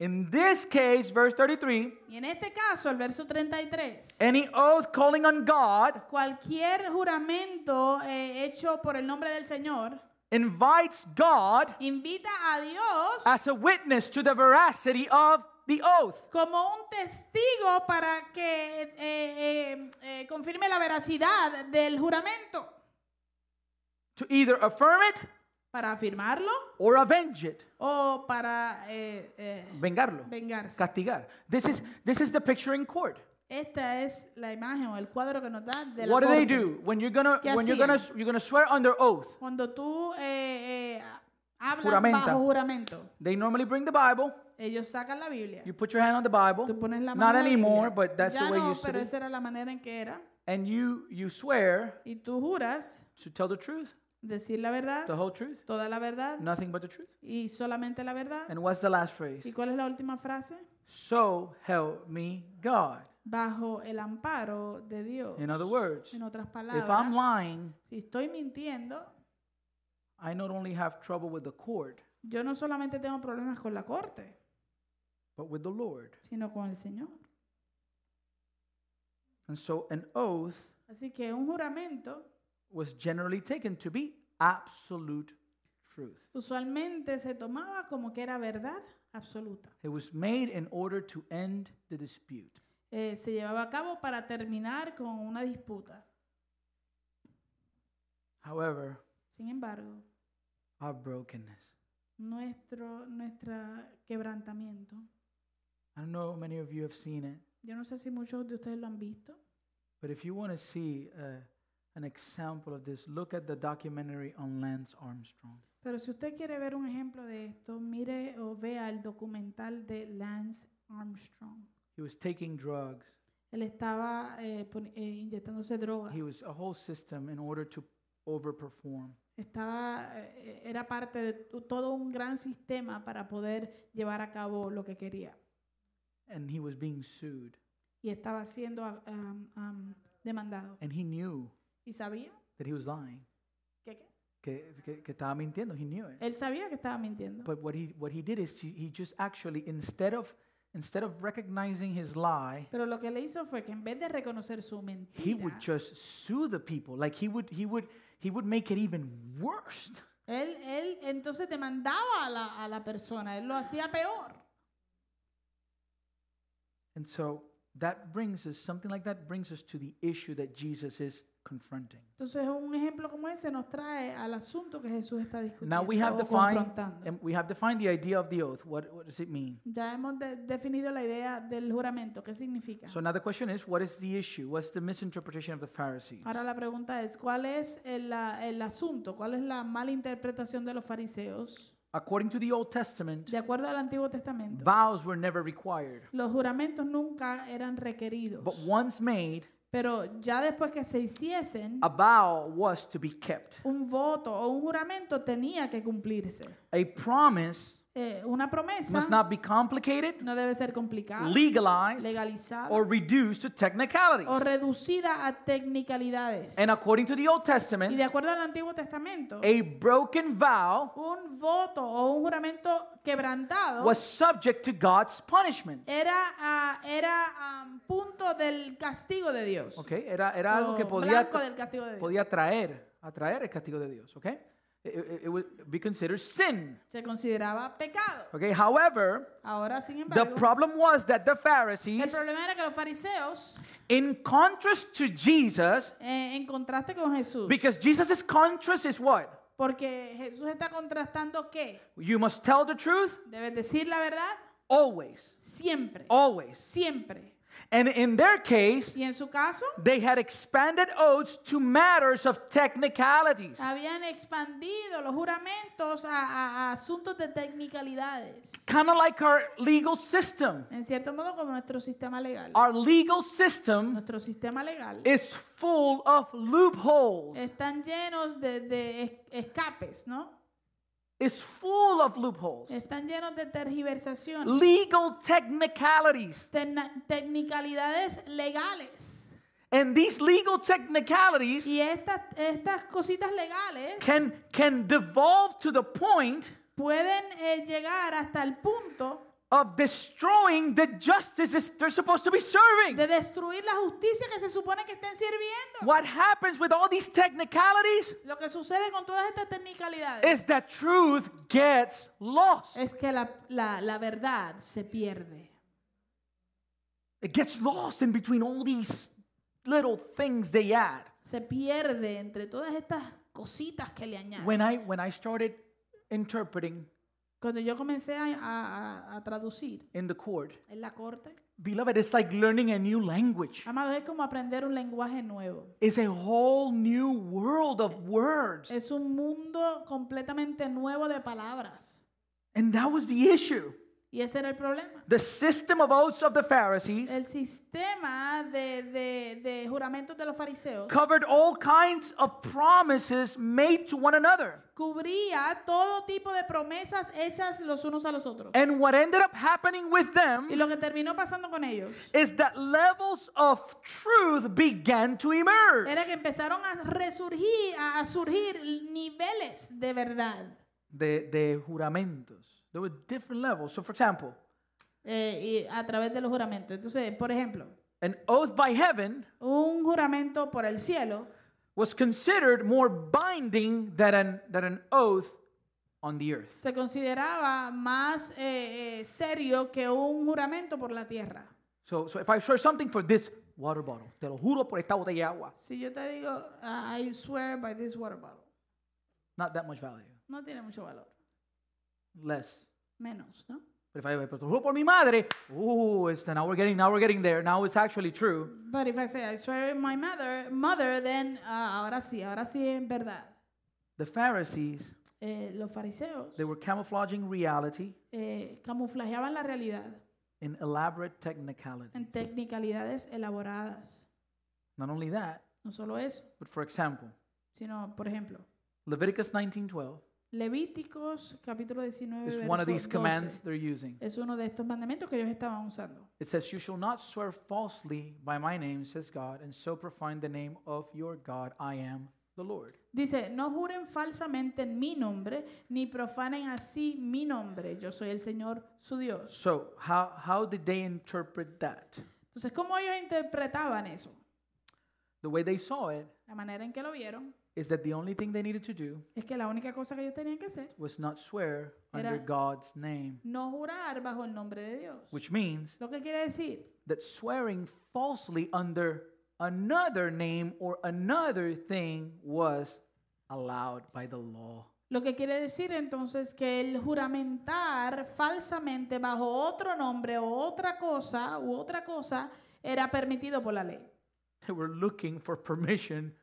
In this case, verse 33, Y en este caso, el verso 33, any oath calling on God cualquier juramento eh, hecho por el nombre del Señor invites God invita a Dios as a witness to the veracity of the oath. como un testigo para que eh, eh, eh, confirme la veracidad del juramento, To either affirm it para afirmarlo or avenge it. o para eh, eh, Vengarlo. vengarse. Castigar. This is, this is the picture in court. Esta es la imagen o el cuadro que nos da de la What do they corte. do when you're gonna ¿Qué when you're gonna you're gonna swear under oath? Cuando tú eh, eh, hablas Juramenta. bajo juramento, They normally bring the Bible. ellos sacan la Biblia. You put your hand on the Bible. Tú pones la Not mano en la anymore, Biblia. but that's ya the way no, it used to pero esa era la manera en que era. And you you swear Y tú juras to tell the truth, decir la verdad, the whole truth, toda la verdad nothing but the truth. y solamente la verdad. And what's the last phrase? ¿Y cuál es la última frase? So help me God. bajo el amparo de Dios. In other words, en otras if I'm palabras, lying, si estoy mintiendo, I not only have trouble with the court, yo no solamente tengo problemas con la corte, but with the Lord. sino con el Señor. And so an oath Así que un juramento was generally taken to be absolute truth. usualmente se tomaba como que era verdad absoluta. It was made in order to end the dispute. Eh, se llevaba a cabo para terminar con una disputa. However, Sin embargo, our brokenness. nuestro nuestra quebrantamiento, I don't know many of you have seen it, yo no sé si muchos de ustedes lo han visto, but if you want to see an example of this, look at the documentary on Lance Armstrong. pero si usted quiere ver un ejemplo de esto, mire o vea el documental de Lance Armstrong. He was taking drugs. Él estaba eh, eh, inyectándose droga. He was a whole system in order to overperform. Estaba, eh, era parte de to- todo un gran sistema para poder llevar a cabo lo que quería. And he was being sued. Y estaba siendo ah, am, am, demandado. And he knew ¿Y sabía? that he was lying. ¿Qué, qué? Que, que, que estaba mintiendo. He knew it. Él sabía que estaba mintiendo. But what he, what he did is he, he just actually, instead of, instead of recognizing his lie, Pero lo que le hizo fue que en vez de reconocer su he mentira, would just sue the people. Like he would, he would, he would make it even worse. él, él entonces demandaba a la, a la persona, él lo hacía peor. And so that brings us, something like that brings us to the issue that Jesus is confronting. Entonces un ejemplo como ese nos trae al asunto que Jesús está discutiendo Now we have o defined, confrontando. we have defined the idea of the oath. What, what does it mean? Ya hemos de- definido la idea del juramento, ¿qué significa? So now the question is, what is the issue? What's the misinterpretation of the Pharisees? Ahora la pregunta es, ¿cuál es el, la- el asunto? ¿Cuál es la mala interpretación de los fariseos? According to the Old Testament, De acuerdo al Antiguo Testamento, vows were never required. los juramentos nunca eran requeridos. But once made, Pero ya después que se hiciesen, a vow was to be kept. un voto o un juramento tenía que cumplirse. A promise Eh, una promesa must not be complicated, no debe ser complicada, legalized, legalizada or reduced to technicalities. o reducida a technicalidades. And according to the Old Y Testament, de acuerdo al Antiguo Testamento, a broken vow un voto o un juramento quebrantado was subject to God's punishment. era, ah, era ah, punto del castigo de Dios. Okay, era, era algo que podía, del castigo de Dios. podía traer, atraer el castigo de Dios. Okay, it, it- would be considered sin. Se consideraba pecado. Okay, however, Ahora, sin embargo, the problem was that the Pharisees, el problema era que los fariseos, in contrast to Jesus, eh, en contraste con Jesús, because Jesus' is contrast is what? porque Jesús está contrastando que You must tell the truth debes decir la verdad always, siempre, always. siempre. And in their case, Y en su caso, they had expanded oaths to matters of technicalities. habían expandido los juramentos a, a- a asuntos de technicalidades. Kind of like our legal system. En cierto modo, como nuestro sistema legal. Our legal system Nuestro sistema legal is full of loopholes. están llenos de, de escapes, ¿no? It's full of loopholes. Están llenos de tergiversaciones, Legal technicalities. technicalidades legales. And these legal technicalities Y estas, estas cositas legales can can devolve to the point pueden eh, llegar hasta el punto of destroying the justices they're supposed to be serving. de destruir la justicia que se supone que estén sirviendo. What happens with all these technicalities Lo que sucede con todas estas technicalidades is that truth gets lost. es que la, la- la verdad se pierde. It gets lost in between all these little things they add. Se pierde entre todas estas cositas que le añaden. When I when I started interpreting Cuando yo comencé a, a- a- traducir in the court, en la corte, beloved, it's like learning a new language. amado, es como aprender un lenguaje nuevo. It's a whole new world of words. Es un mundo completamente nuevo de palabras. And that was the issue. Y ese era el problema. The system of oaths of the Pharisees El sistema de, de, de juramentos de los fariseos covered all kinds of promises made to one another. cubría todo tipo de promesas hechas los unos a los otros. And what ended up happening with Y them lo que terminó pasando con ellos is that levels of truth began to emerge. era que empezaron a resurgir, a, a surgir niveles de verdad. De, de juramentos. There were different levels. So, for example, eh, y a través de los juramentos. Entonces, por ejemplo, an oath by heaven un juramento por el cielo was considered more binding than an, than an oath on the earth. se consideraba más eh, eh, serio que un juramento por la tierra. So, so if I swear something for this water bottle, te lo juro por esta botella de agua, Si yo te digo, "Ah, I swear by this water bottle, not that much value. no tiene mucho valor, Less. menos, ¿no? But if I pero te lo juro por mi madre, ooh, it's, now we're getting now we're getting there. Now it's actually true. But if I say I swear by my mother, mother, then ah, ahora sí, ahora sí es verdad. The Pharisees, Eh, los fariseos they were camouflaging reality eh, camuflajeaban la realidad in elaborate technicality. en technicalidades elaboradas. Not only that, No solo eso, but for example, sino, por ejemplo, Leviticus 19:12 Levíticos capítulo 19 is one of these 12, commands they're using. es uno de estos mandamientos que ellos estaban usando. It says, "You shall not swear falsely by my name," says God, "and so profane the name of your God. I am the Lord." Dice, no juren falsamente en mi nombre, ni profanen así mi nombre. Yo soy el Señor su Dios. So, how how did they interpret that? Entonces, ¿cómo ellos interpretaban eso? The way they saw it La manera en que lo vieron is that the only thing they needed to do es que la única cosa que ellos tenían que hacer, was not swear under God's name, no jurar bajo el nombre de Dios. which means Lo que quiere decir that swearing falsely under another name or another thing was allowed by the law. Lo que quiere decir entonces que el juramentar falsamente bajo otro nombre o otra cosa u otra cosa era permitido por la ley. They were looking for permission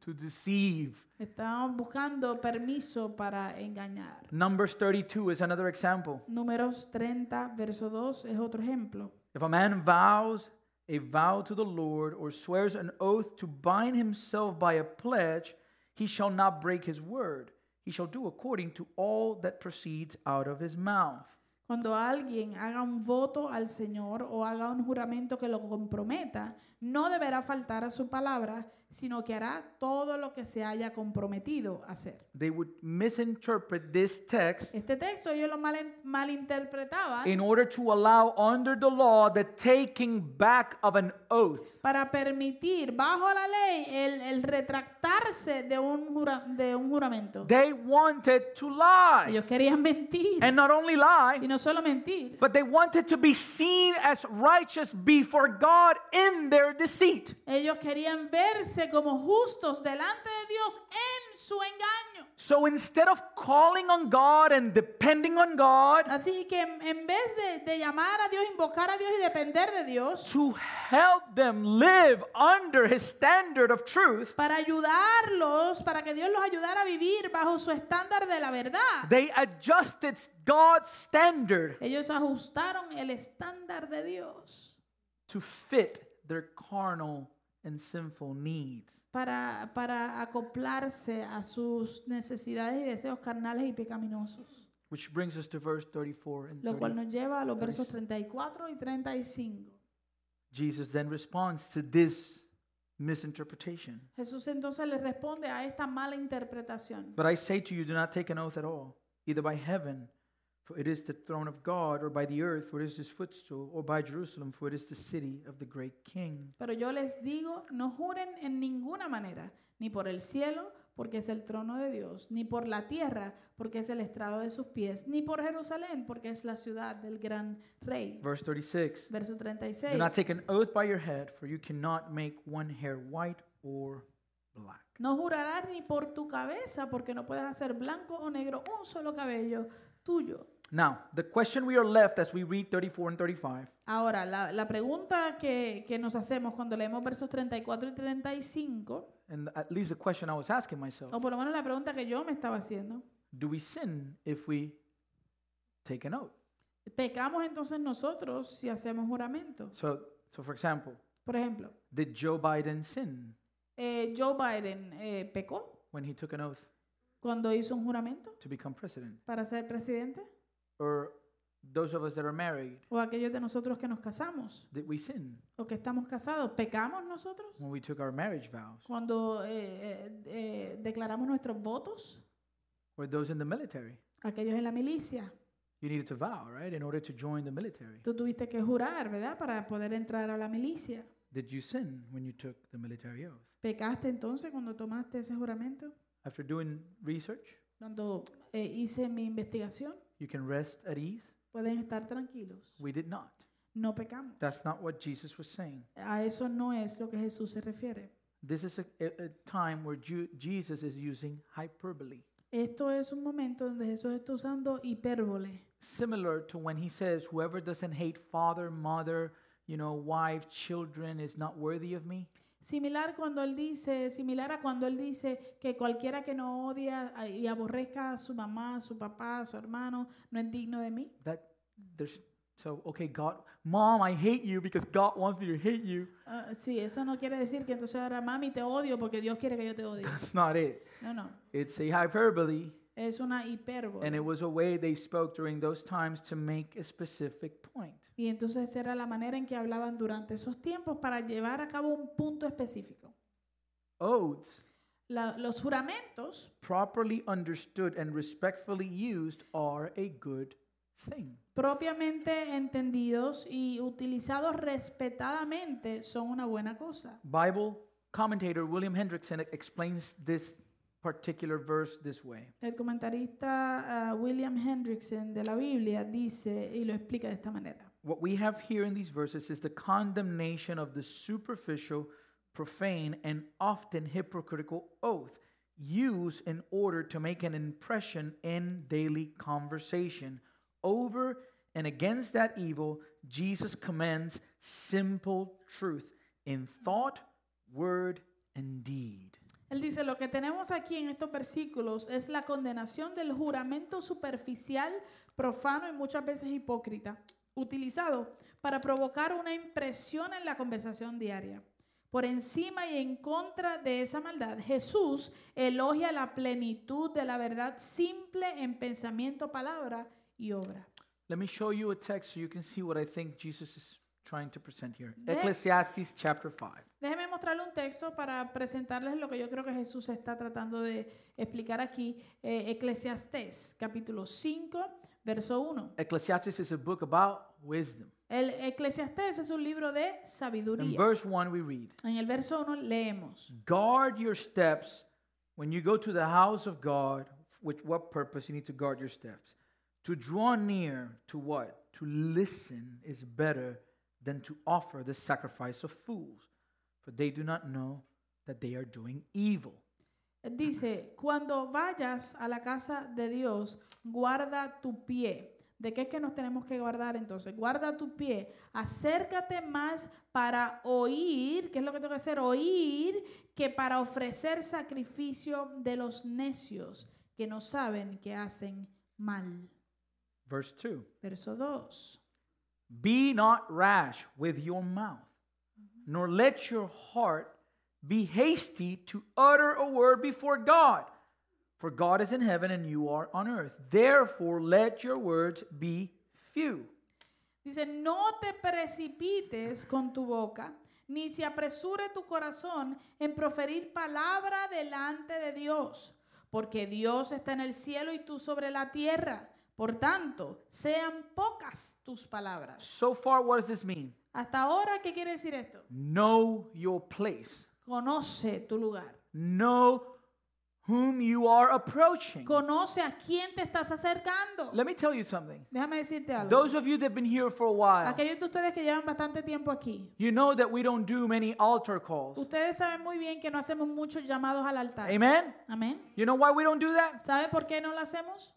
to deceive. Estaban buscando permiso para engañar. Numbers 32 is another example. Números 30, verso 2 es otro ejemplo. If a man vows a vow to the Lord or swears an oath to bind himself by a pledge, he shall not break his word. He shall do according to all that proceeds out of his mouth. Cuando alguien haga un voto al Señor o haga un juramento que lo comprometa, no deberá faltar a su palabra, sino que hará todo lo que se haya comprometido a hacer. They would misinterpret this text Este texto ellos lo mal, malinterpretaban in order to allow under the law the taking back of an oath. para permitir bajo la ley el, el retractarse de un, jura- de un juramento. They wanted to lie. Ellos querían mentir And not only y lie, no solo mentir, but they wanted to be seen as righteous before God in their deceit. ellos querían verse como justos delante de Dios en su engaño. So instead of calling on God and depending on God Así que en vez de, de llamar a Dios, invocar a Dios y depender de Dios, to help them live under His standard of truth, para ayudarlos, para que Dios los ayudara a vivir bajo su estándar de la verdad, they adjusted God's standard ellos ajustaron el estándar de Dios to fit their carnal and sinful needs. para, para acoplarse a sus necesidades y deseos carnales y pecaminosos. Which brings us to verse 34 and Lo cual nos lleva a los versos 34 y 35. Jesus then responds to this misinterpretation. Jesús entonces le responde a esta mala interpretación. But I say to you, do not take an oath at all, either by heaven, for it is the throne of God, or by the earth, for it is his footstool, or by Jerusalem, for it is the city of the great king. Pero yo les digo, no juren en ninguna manera, ni por el cielo, porque es el trono de Dios, ni por la tierra, porque es el estrado de sus pies, ni por Jerusalén, porque es la ciudad del gran rey. Verse 36 Verso Do 36. not take an oath by your head, for you cannot make one hair white or black. No jurarás ni por tu cabeza, porque no puedes hacer blanco o negro un solo cabello tuyo. Now, the question we are left as we read 34 and 35 Ahora, la, la pregunta que, que nos hacemos cuando leemos versos 34 y 35, and at least the question I was asking myself o por lo menos la pregunta que yo me estaba haciendo, do we sin if we take an oath? Pecamos entonces nosotros si hacemos juramento. So, so for example, Por ejemplo, did Joe Biden sin eh, Joe Biden eh, pecó when he took an oath cuando hizo un juramento to become president? para ser presidente. Or those of us that are married, O aquellos de nosotros que nos casamos did we sin o que estamos casados, ¿pecamos nosotros? when we took our marriage vows? Cuando eh, eh, eh, declaramos nuestros votos, Or those in the military? aquellos en la milicia. You needed to vow, right, in order to join the military. Tú tuviste que jurar, ¿verdad? Para poder entrar a la milicia. Did you sin when you took the military oath? ¿Pecaste entonces cuando tomaste ese juramento? After doing research, Cuando eh, hice mi investigación, you can rest at ease. pueden estar tranquilos. We did not. No pecamos. That's not what Jesus was saying. A eso no es lo que Jesús se refiere. This is a, a, a time where Ju- Jesus is using hyperbole, Esto es un momento donde Jesús está usando hipérbole. similar to when he says, "Whoever doesn't hate father, mother, you know, wife, children, is not worthy of me." Similar cuando él dice, similar a cuando él dice que cualquiera que no odia y aborrezca a su mamá, a su papá, a su hermano, no es digno de mí. That there's so okay, God, mom, I hate you because God wants me to hate you. Ah, sí, eso no quiere decir que entonces ahora mami te odio porque Dios quiere que yo te odie. [LAUGHS] That's not it. No, no. It's a hyperbole, Es una and hipérbole. it was a way they spoke during those times to make a specific point. Y entonces era la manera en que hablaban durante esos tiempos para llevar a cabo un punto específico. Oaths, La- los juramentos, properly understood and respectfully used, are a good thing. propiamente entendidos y utilizados respetadamente, son una buena cosa. Bible commentator William Hendrickson explains this particular verse this way. El comentarista ah, William Hendrickson de la Biblia dice y lo explica de esta manera. What we have here in these verses is the condemnation of the superficial, profane, and often hypocritical oath used in order to make an impression in daily conversation. Over and against that evil, Jesus commends simple truth in thought, word, and deed. Él dice, lo que tenemos aquí en estos versículos es la condenación del juramento superficial, profano y muchas veces hipócrita, utilizado para provocar una impresión en la conversación diaria. Por encima y en contra de esa maldad, Jesús elogia la plenitud de la verdad simple en pensamiento, palabra y obra. Let me show you a text so you can see what I think Jesus is trying to present here. De- Ecclesiastes chapter 5. Déjeme mostrarle un texto para presentarles lo que yo creo que Jesús está tratando de explicar aquí. Eh, Eclesiastés, capítulo 5, verso 1. Ecclesiastes is a book about wisdom. El Eclesiastés es un libro de sabiduría. In verse 1, we read En el verso 1 leemos. Guard your steps when you go to the house of God. With what purpose you need to guard your steps? To draw near to what? To listen is better than to offer the sacrifice of fools, for they do not know that they are doing evil. Dice, cuando vayas a la casa de Dios, guarda tu pie. ¿De qué es que nos tenemos que guardar entonces? Guarda tu pie. Acércate más para oír, ¿qué es lo que tengo que hacer? Oír que para ofrecer sacrificio de los necios que no saben que hacen mal. Verse 2 Verso 2. Be not rash with your mouth, nor let your heart be hasty to utter a word before God. For God is in heaven and you are on earth. Therefore, let your words be few. Dice, no te precipites con tu boca, ni se apresure tu corazón en proferir palabra delante de Dios, porque Dios está en el cielo y tú sobre la tierra. Por tanto, sean pocas tus palabras. So far, what does this mean? Hasta ahora, ¿qué quiere decir esto? Know your place, Conoce tu lugar. know whom you are approaching. Conoce a quién te estás acercando. Let me tell you something. Déjame decirte algo. Those of you that have been here for a while, Aquellos de ustedes que llevan bastante tiempo aquí, you know that we don't do many altar calls. ustedes saben muy bien que no hacemos muchos llamados al altar. Amen? You know why we don't do that? ¿Sabe por qué no lo hacemos?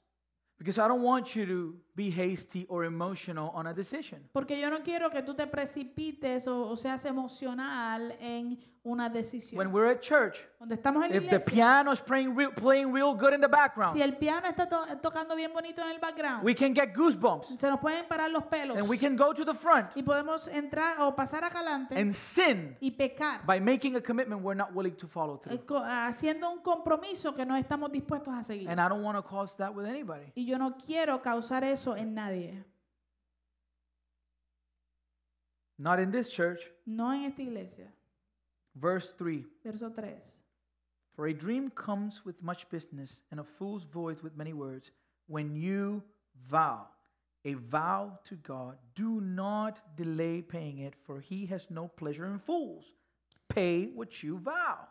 Because I don't want you to be hasty or emotional on a decision. Porque yo no quiero que tú te precipites o, o seas emocional en una When decisión. we're at church, Cuando estamos en la if the iglesia, piano is playing real, playing real good in the background, si el piano está to- tocando bien bonito en el background, we can get goosebumps se nos pueden parar los pelos and we can go to the front y podemos entrar o pasar acá adelante and sin y pecar, by making a commitment we're not willing to follow eh, through. co- haciendo un compromiso que no estamos dispuestos a seguir. And I don't want to cause that with anybody. Y yo no quiero causar eso en nadie, Not in this church. no en esta iglesia. Verse 3 Verso 3. For a dream comes with much business, and a fool's voice with many words. When you vow a vow to God, do not delay paying it, for he has no pleasure in fools. Pay what you vow.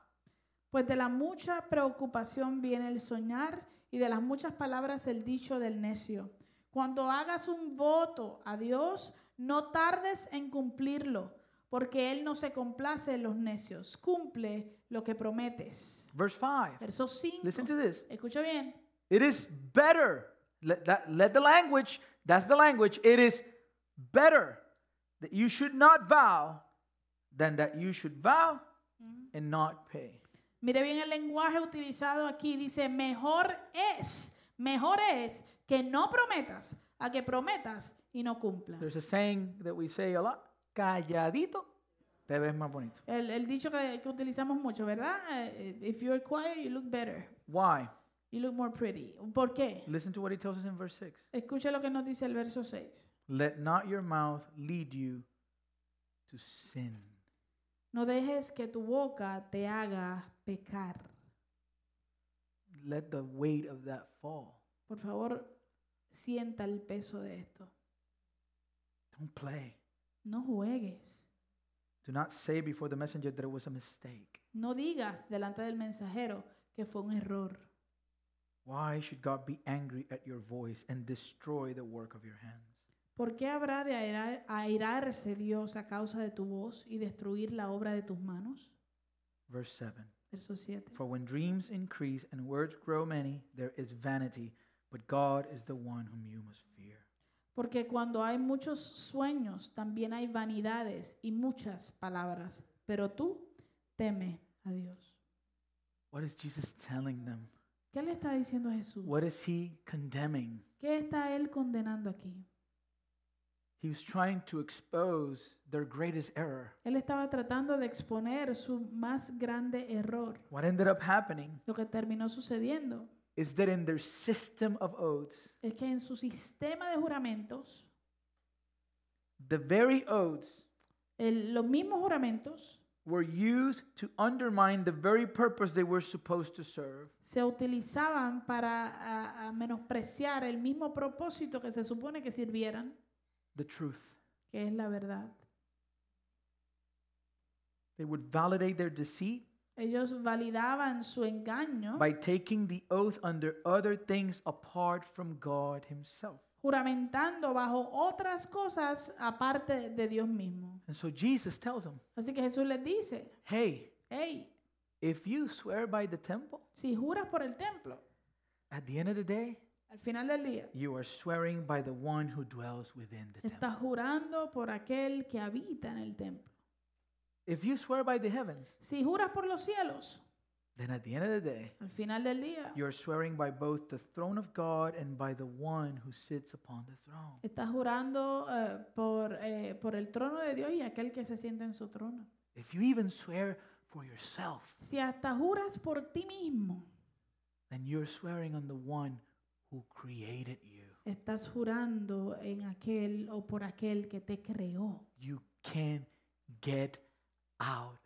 Pues de la mucha preocupación viene el soñar y de las muchas palabras el dicho del necio. Cuando hagas un voto a Dios, no tardes en cumplirlo, porque Él no se complace en los necios. Cumple lo que prometes. Verse 5. Verso 5. Listen to this. Escucha bien. It is better. Let, that, let the language, that's the language. It is better that you should not vow than that you should vow and not pay. Mire bien el lenguaje utilizado aquí. Dice, mejor es, mejor es que no prometas a que prometas y no cumplas. There's a saying that we say a lot. Calladito, te ves más bonito. El, el dicho que, que utilizamos mucho, ¿verdad? Eh, If you're quiet, you look better. Why? You look more pretty. ¿Por qué? Listen to what he tells us in verse 6. Escucha lo que nos dice el verso 6. Let not your mouth lead you to sin. No dejes que tu boca te haga pecar. Let the weight of that fall. Por favor, sienta el peso de esto. Don't play. No juegues. Do not say before the messenger that it was a mistake. No digas delante del mensajero que fue un error. Why should God be angry at your voice and destroy the work of your hands? ¿Por qué habrá de airar- airarse Dios a causa de tu voz y destruir la obra de tus manos? Verse 7. Verso 7. For when dreams increase and words grow many, there is vanity, but God is the one whom you must. Porque cuando hay muchos sueños, también hay vanidades y muchas palabras. Pero tú teme a Dios. What is Jesus telling them? ¿Qué le está diciendo Jesús? What is he condemning? ¿Qué está él condenando aquí? He was trying to expose their greatest error. Él estaba tratando de exponer su más grande error. What ended up happening Lo que terminó sucediendo is that in their system of oaths, es que en su sistema de juramentos, the very oaths el- los mismos juramentos were used to undermine the very purpose they were supposed to serve. se utilizaban para a- a menospreciar el mismo propósito que se supone que sirvieran, The truth. que es la verdad. They would validate their deceit Ellos validaban su engaño by taking the oath under other things apart from God Himself. juramentando bajo otras cosas aparte de Dios mismo. And so Jesus tells them, Así que Jesús les dice, hey, hey, if you swear by the temple, si juras por el templo, at the end of the day, al final del día, you are swearing by the one who dwells within the temple. estás jurando por aquel que habita en el templo. If you swear by the heavens, Si juras por los cielos, then at the end of the day, al final del día, you are swearing by both the throne of God and by the one who sits upon the throne. estás jurando eh, por, eh, por el trono de Dios y aquel que se sienta en su trono. If you even swear for yourself, Si hasta juras por ti mismo, then you're swearing on the one who created you. estás jurando en aquel o por aquel que te creó. You can't get out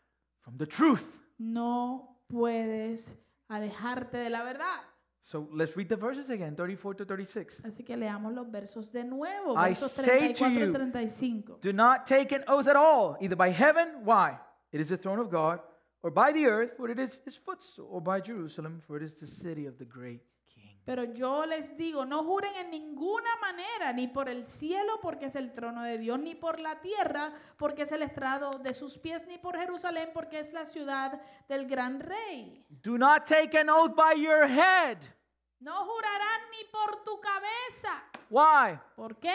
from the truth. No puedes alejarte de la verdad. So let's read the verses again 34 to 36. Así que leamos los versos de nuevo, I versos say to 34 y you, 35. Do not take an oath at all, either by heaven, why? It is the throne of God, or by the earth, for it is his footstool, or by Jerusalem, for it is the city of the great. Pero yo les digo, no juren en ninguna manera, ni por el cielo, porque es el trono de Dios, ni por la tierra, porque es el estrado de sus pies, ni por Jerusalén, porque es la ciudad del gran rey. Do not take an oath by your head. No jurarán ni por tu cabeza. Why? ¿Por qué?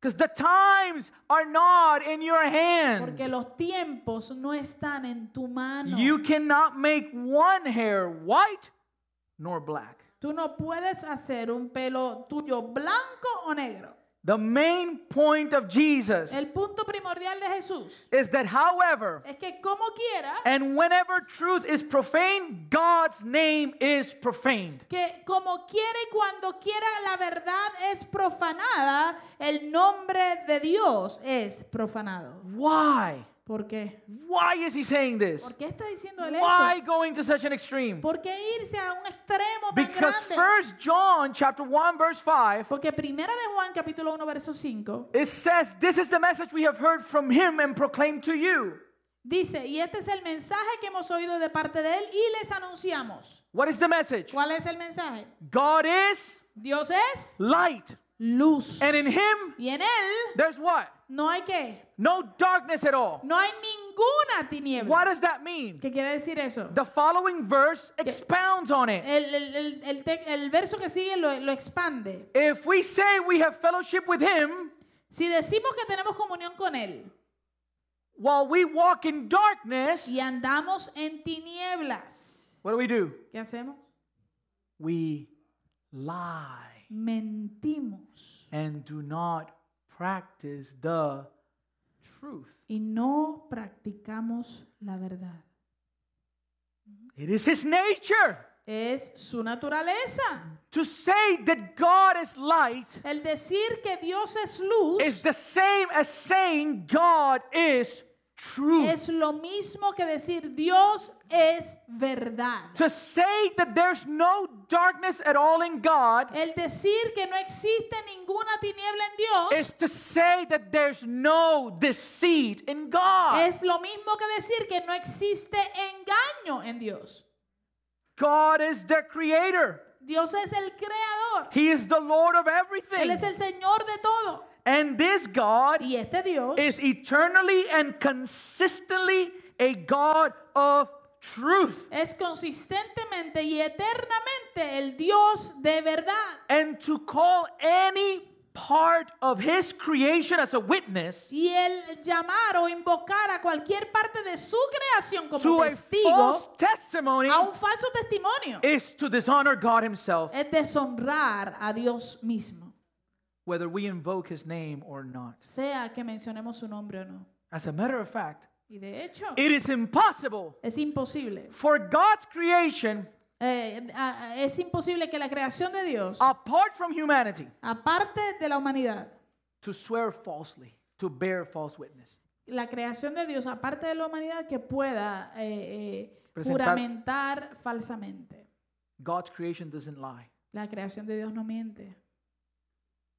Because the times are not in your hand. Porque los tiempos no están en tu mano. You cannot make one hair white nor black. Tú no puedes hacer un pelo tuyo blanco o negro. The main point of Jesus El punto primordial de Jesús is that, however, es que como quiera, and whenever truth is profaned, God's name is profaned. que como quiera y cuando quiera la verdad es profanada, el nombre de Dios es profanado. Why? ¿Por qué? Why is he saying this? ¿Por qué está diciendo él Why esto? going to such an extreme? ¿Por qué irse a un extremo tan Because grande? First John chapter 1 verse 5 Porque primera de Juan capítulo 1 verso 5 it says this is the message we have heard from him and proclaimed to you. dice, y este es el mensaje que hemos oído de parte de él y les anunciamos. What is the message? ¿Cuál es el mensaje? God is Dios es light luz. and in him Y en él there's what? No hay qué? No darkness at all. No hay ninguna tiniebla. What does that mean? ¿Qué quiere decir eso? The following verse expounds on it. El, el- el- el verso que sigue lo, lo expande. If we say we have fellowship with him Si decimos que tenemos comunión con Él while we walk in darkness, y andamos en tinieblas, what do we do? ¿qué hacemos? We lie Mentimos and do not practice the truth. y no practicamos la verdad. It is his nature Es su naturaleza. to say that God is light El decir que Dios es luz is the same as saying God is truth. es lo mismo que decir Dios es verdad. To say that there's no darkness at all in God El decir que no existe ninguna tiniebla en Dios is to say that there's no deceit in God. es lo mismo que decir que no existe engaño en Dios. God is the creator. Dios es el creador. He is the Lord of Él everything. es el Señor de todo. And this God Y este Dios is eternally and consistently a God of truth. es consistentemente y eternamente el Dios de verdad. And to call any part of his creation as a witness Y el llamar o invocar a cualquier parte de su creación como to a testigo false testimony a un falso testimonio is to dishonor God himself, es deshonrar a Dios mismo, whether we invoke his name or not. sea que mencionemos su nombre o no. As a matter of fact, Y de hecho, it is impossible es imposible. for God's creation, eh, a- es imposible que la creación de Dios, apart from humanity, aparte de la humanidad, to swear falsely, to bear false witness. la creación de Dios, aparte de la humanidad, que pueda eh, eh, juramentar falsamente. God's creation doesn't lie. La creación de Dios no miente.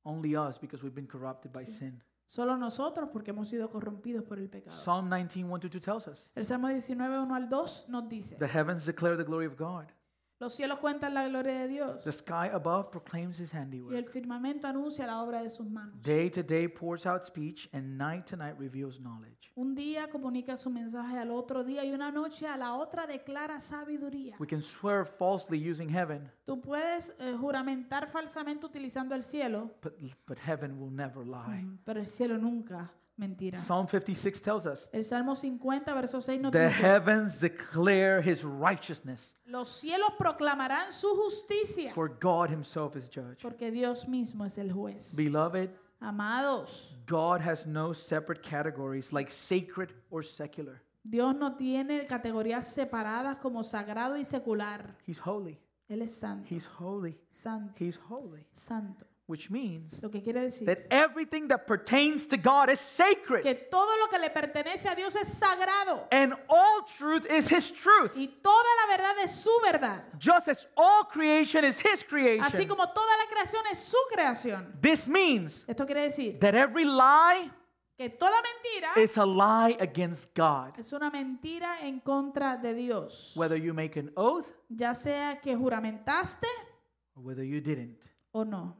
Only us because we've been corrupted by sin. Solo nosotros porque hemos sido corrompidos por el pecado. Psalm 19, 1 to 2 tells us El Salmo 19, 1 al 2 nos dice, the heavens declare the glory of God. Los cielos cuentan la gloria de Dios The sky above proclaims his y el handiwork. firmamento anuncia la obra de sus manos. Day to day pours out speech, and night to night reveals knowledge. Un día comunica su mensaje al otro día y una noche a la otra declara sabiduría. We can swear falsely using heaven, Tú puedes eh, juramentar falsamente utilizando el cielo, but, but heaven will never lie. pero el cielo nunca mentirá. Psalm 56 tells us El Salmo 50, verso 6 nos the dice, heavens declare his righteousness, los cielos proclamarán su justicia, for God himself is judge. porque Dios mismo es el juez. Beloved, Amados, God has no separate categories like sacred or secular. Dios no tiene categorías separadas como sagrado y secular. He's holy. Él es santo, He's holy. santo, He's holy. santo. Which means Lo que quiere decir that everything that pertains to God is sacred. que todo lo que le pertenece a Dios es sagrado And all truth is His truth. y toda la verdad es su verdad. Just as all creation is His Así creation. como toda la creación es su creación. This means Esto quiere decir that every lie que toda mentira is a lie against God. es una mentira en contra de Dios. Whether you make an oath Ya sea que juramentaste or whether you didn't. o no.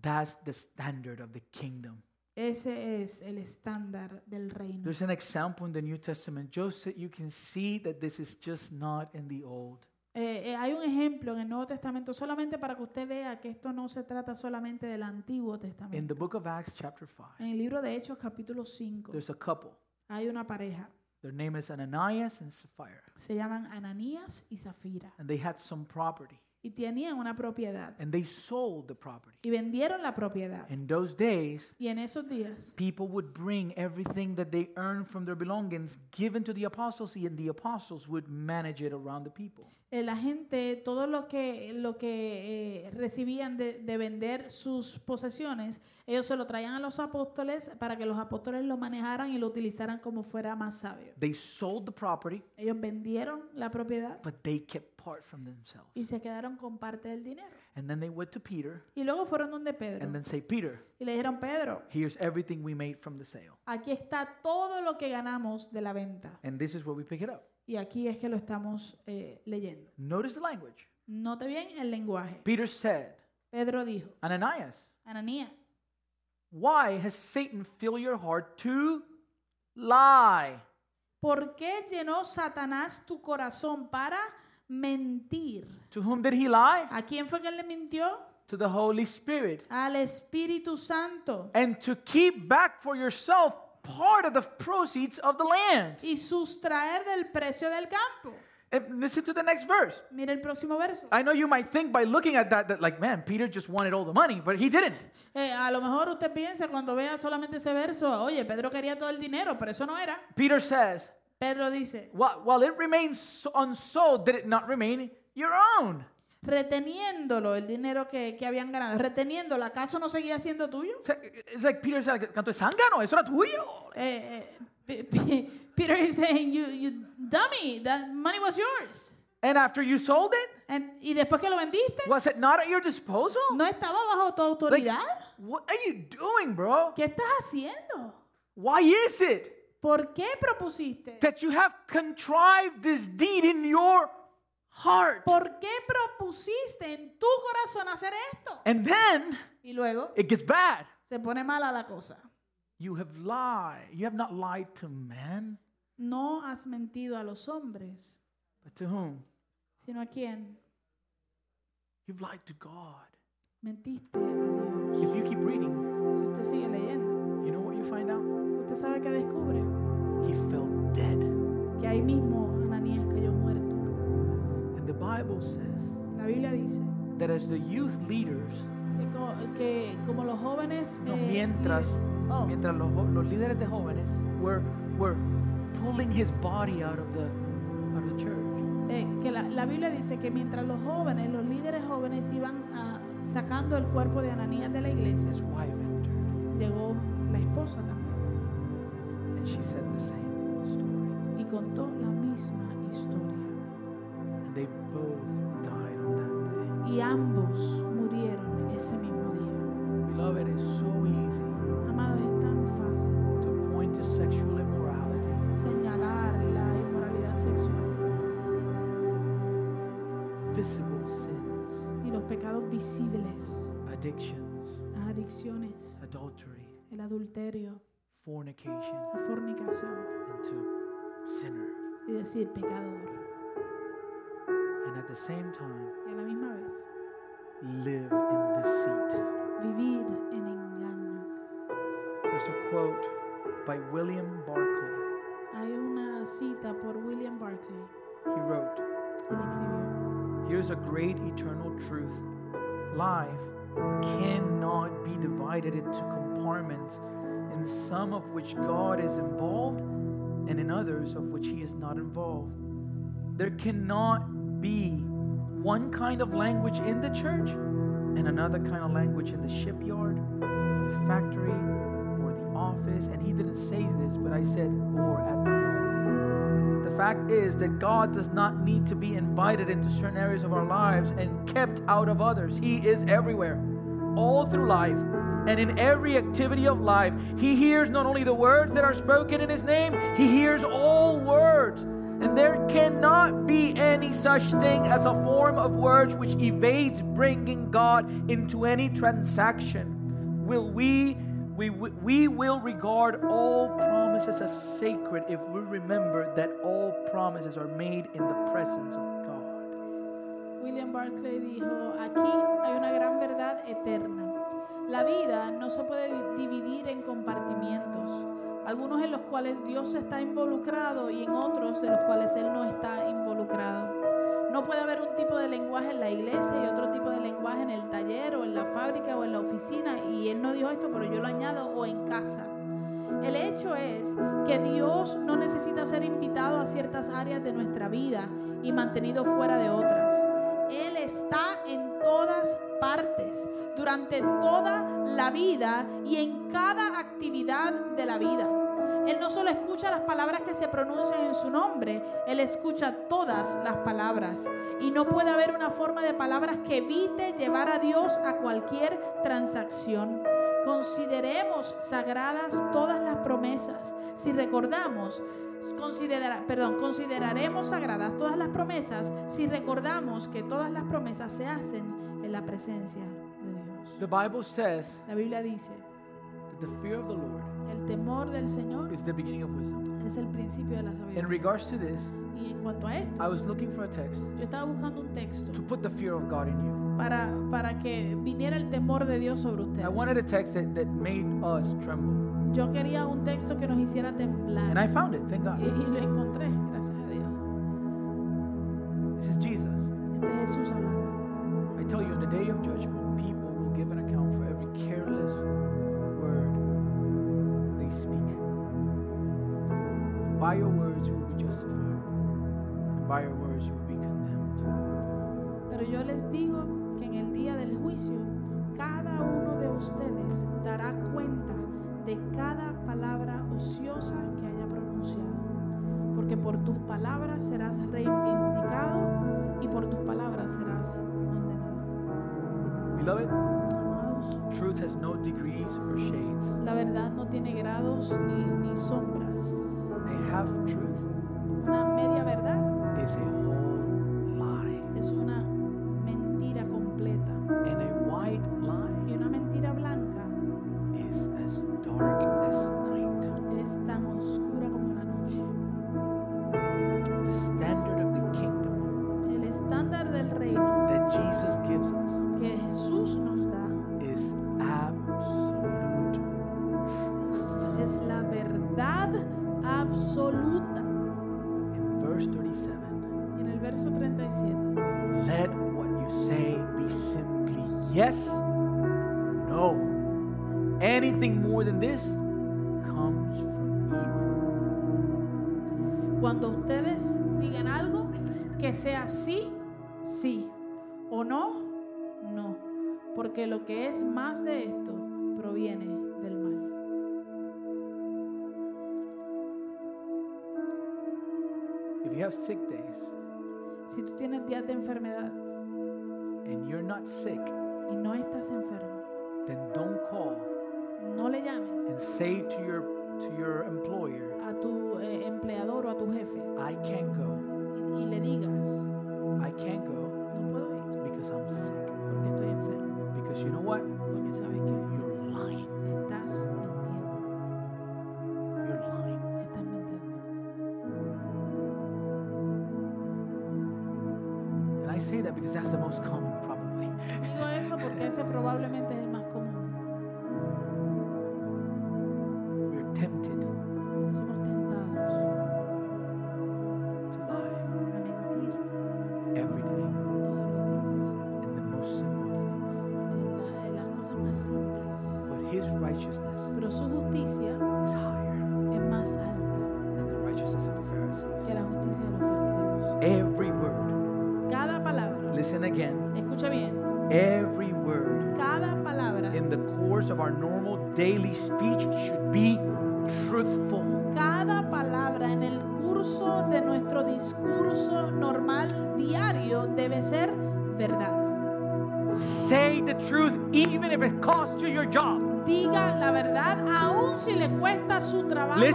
That's the standard of the kingdom. Ese es el estándar del reino. There's an example in the New Testament. Joseph, you can see that this is just not in the old. Eh, eh, hay un ejemplo en el Nuevo Testamento solamente para que usted vea que esto no se trata solamente del Antiguo In Testamento. the book of Acts, chapter 5, En el libro de Hechos capítulo 5 there's a couple. hay una pareja. Their name is Ananias and Sapphira. Se llaman Ananías y Zafira. And they had some property. Y tenían una propiedad. And they sold the property. Y vendieron la propiedad. In those days, Y en esos días people would bring everything that they earned from their belongings given to the apostles, and the apostles would manage it around the people. Eh, la gente, todo lo que, lo que eh, recibían de, de vender sus posesiones, ellos se lo traían a los apóstoles para que los apóstoles lo manejaran y lo utilizaran como fuera más sabio. They sold the property, Ellos vendieron la propiedad but they kept part from themselves. y se quedaron con parte del dinero. And then they went to Peter Y luego fueron donde Pedro and then say, Peter, y le dijeron, Pedro, here's everything we made from the sale. aquí está todo lo que ganamos de la venta. And this is where we pick it up. Y aquí es que lo estamos eh, leyendo. Notice the language. Note bien el lenguaje. Peter said, Pedro dijo, Ananias, Ananías, why has Satan filled your heart to lie? ¿por qué llenó Satanás tu corazón para mentir? To whom did he lie? ¿A quién fue que le mintió? To the Holy Spirit. Al Espíritu Santo. And to keep back for yourself part of the proceeds of the land. Y sustraer del precio del campo. And listen to the next verse. Mira el próximo verso. I know you might think by looking at that that like, man, Peter just wanted all the money, but he didn't. Eh, a lo mejor usted piensa cuando vea solamente ese verso, oye, Pedro quería todo el dinero, pero eso no era. Peter says, Pedro dice, while, while it remains unsold, did it not remain your own? Reteniéndolo el dinero que, que habían ganado, reteniéndolo, ¿acaso no seguía siendo tuyo? It's like, it's like Peter said, canto de zángano, eso era tuyo. Eh, eh, [LAUGHS] Peter is saying, you, you dummy, that money was yours. And after you sold it, And- y después que lo vendiste, was it not at your disposal? ¿no estaba bajo tu Like, autoridad? what are you doing, bro? ¿Qué estás haciendo? Why is it ¿Por qué propusiste? that you have contrived this deed in your heart? ¿Por qué propusiste en tu corazón hacer esto? And then Y luego it gets bad. se pone mala la cosa. You have lied. You have not lied to man, No has mentido a los hombres, but to whom? sino a quién? You've lied to God. Mentiste a Dios. If you keep reading, Si usted sigue leyendo, you know what you find out? usted sabe que descubre He fell dead. que ahí mismo Bible says La Biblia dice that as the youth leaders, que, co- que como los jóvenes... no, eh, mientras, oh, mientras los, jo- los líderes de jóvenes were, were pulling his body out of the, out of the church, eh, que la, la Biblia dice que mientras los jóvenes, los líderes jóvenes iban ah, sacando el cuerpo de Ananías de la iglesia, his wife entered. llegó la esposa también And she said the same story. y contó la misma historia. And they both died on that day. Y ambos murieron ese mismo día. Beloved, it's so easy Amados, es tan fácil to point to sexual immorality, señalar la inmoralidad sexual visible sins, y los pecados visibles, addictions, las adicciones, adultery, el adulterio, fornication, la fornicación and to sinner. y decir pecador. And at the same time, Y a la misma vez live in deceit. vivir en engaño. There's a quote by William Barclay. Hay una cita por William Barclay. He wrote, Él escribió, Here's a great eternal truth life cannot be divided into compartments, in some of which God is involved and in others of which He is not involved. There cannot be one kind of language in the church and another kind of language in the shipyard or the factory or the office. And he didn't say this, but I said, or at the home. The fact is that God does not need to be invited into certain areas of our lives and kept out of others. He is everywhere, all through life. And in every activity of life, He hears not only the words that are spoken in His name, He hears all words. And there cannot be any such thing as a form of words which evades bringing God into any transaction. Will we, we, we will regard all promises as sacred if we remember that all promises are made in the presence of God. William Barclay dijo, aquí hay una gran verdad eterna. La vida no se puede dividir en compartimientos, algunos en los cuales Dios está involucrado y en otros de los cuales Él no está involucrado. No puede haber un tipo de lenguaje en la iglesia y otro tipo de lenguaje en el taller o en la fábrica o en la oficina. Y Él no dijo esto, pero yo lo añado, o en casa. El hecho es que Dios no necesita ser invitado a ciertas áreas de nuestra vida y mantenido fuera de otras. Él está en todas partes, durante toda la vida y en cada actividad de la vida. Él no solo escucha las palabras que se pronuncian en su nombre, Él escucha todas las palabras. Y no puede haber una forma de palabras que evite llevar a Dios a cualquier transacción. Consideremos sagradas todas las promesas. Si recordamos, considera- perdón, consideraremos sagradas todas las promesas si recordamos que todas las promesas se hacen en la presencia de Dios. The Bible says La Biblia dice, that the fear of the Lord el temor del Señor is the beginning of wisdom. es el principio de la In sabiduría. regards to this, Y en cuanto a esto, I was looking for a text yo estaba buscando un texto to put the fear of God in you. para, para que viniera el temor de Dios sobre I wanted a ustedes. text that, that made us tremble. Yo quería un texto que nos hiciera temblar. And I found it, thank Y, God. y lo encontré, gracias a Dios. Juicio, cada uno de ustedes dará cuenta de cada palabra ociosa que haya pronunciado. Porque por tus palabras serás reivindicado y por tus palabras serás condenado. Beloved, Amados, truth has no degrees or shades. la verdad no tiene grados ni, ni sombras. A half truth Una media verdad is que es más de esto proviene del mal. If you have sick days Si tú tienes días de enfermedad and you're not sick, y no estás enfermo, then don't call no le llames and say to your to your employer, a tu eh, empleador o a tu jefe I can't go. y, y le digas, I can't go no puedo ir because I'm sick. porque estoy enfermo, Because you know what? porque sabes que You're lying. estás mintiendo, You're lying. estás mintiendo. And I say that because that's the most common, probably. Digo eso porque ese probablemente es el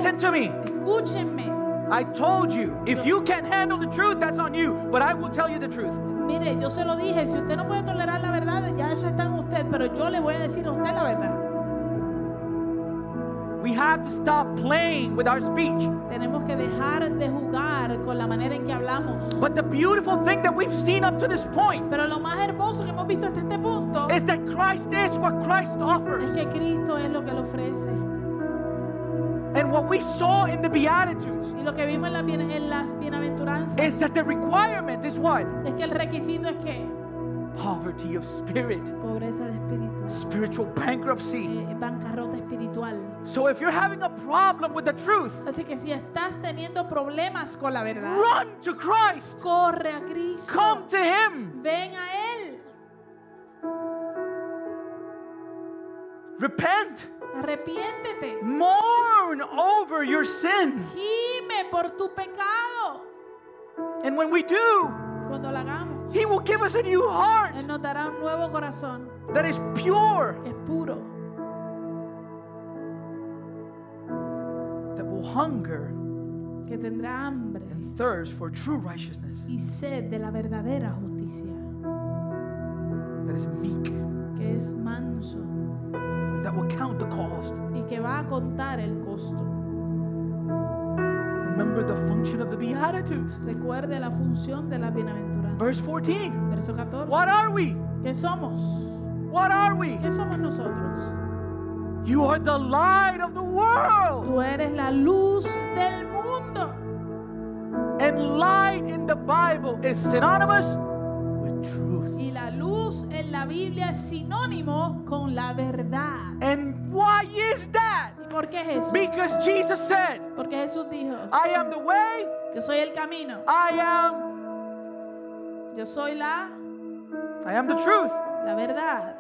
Listen to me. Escúchenme. I told you, if you can't handle the truth, that's on you. But I will tell you the truth. Mire, yo se lo dije, si usted no puede tolerar la verdad, ya eso está en usted, pero yo le voy a decir a usted la verdad. We have to stop playing with our speech. Tenemos que dejar de jugar con la manera en que hablamos. But the beautiful thing that we've seen up to this point Pero lo más hermoso que hemos visto hasta este punto is that Christ is what Christ offers. es que Cristo es lo que le ofrece. What we saw in the Beatitudes Y lo que vimos en, la bien- en las bienaventuranzas is that the requirement is what? es que el requisito es que Poverty of spirit, pobreza de espíritu, spiritual bankruptcy. eh, bancarrota espiritual. So if you're having a problem with the truth, Así que si estás teniendo problemas con la verdad, run to Christ. corre a Cristo. Come to Him. Ven a Él. Repent. Arrepiéntete. Mourn over your sin. Gime por tu pecado. And when we do, Cuando lo hagamos, He will give us a new heart Él nos dará un nuevo corazón that is pure, es puro, that will hunger que tendrá hambre and thirst for true righteousness, y sed de la verdadera justicia, that is meek, que es manso that will count the cost. y que va a contar el costo. Remember the function of the Beatitudes. Recuerde la función de la bienaventuranza. Verse 14. Verso 14. What are we? ¿Qué somos? What are we? ¿Qué somos nosotros? You are the light of the world. Tú eres la luz del mundo. And light in the Bible is synonymous la Biblia es sinónimo con la verdad. And why is that? ¿Y por qué es eso? Because Jesus said, Porque Jesús dijo, I am the way, yo soy el camino, I am yo soy la, I am the truth, la verdad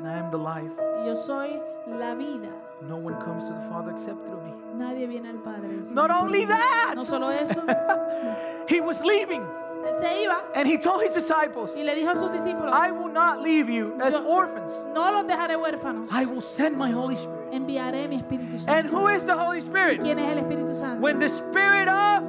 and I am the life. y yo soy la vida. No one comes to the Father except through me. Nadie viene al Padre. Not only that, No solo eso, [LAUGHS] he was leaving él se iba and he told his disciples, y le dijo a sus discípulos, I will not leave you as Yo- orphans. no los dejaré huérfanos, I will send my Holy Spirit. enviaré mi Espíritu And who is the Holy Spirit? ¿Quién es el Espíritu Santo? When the Spirit of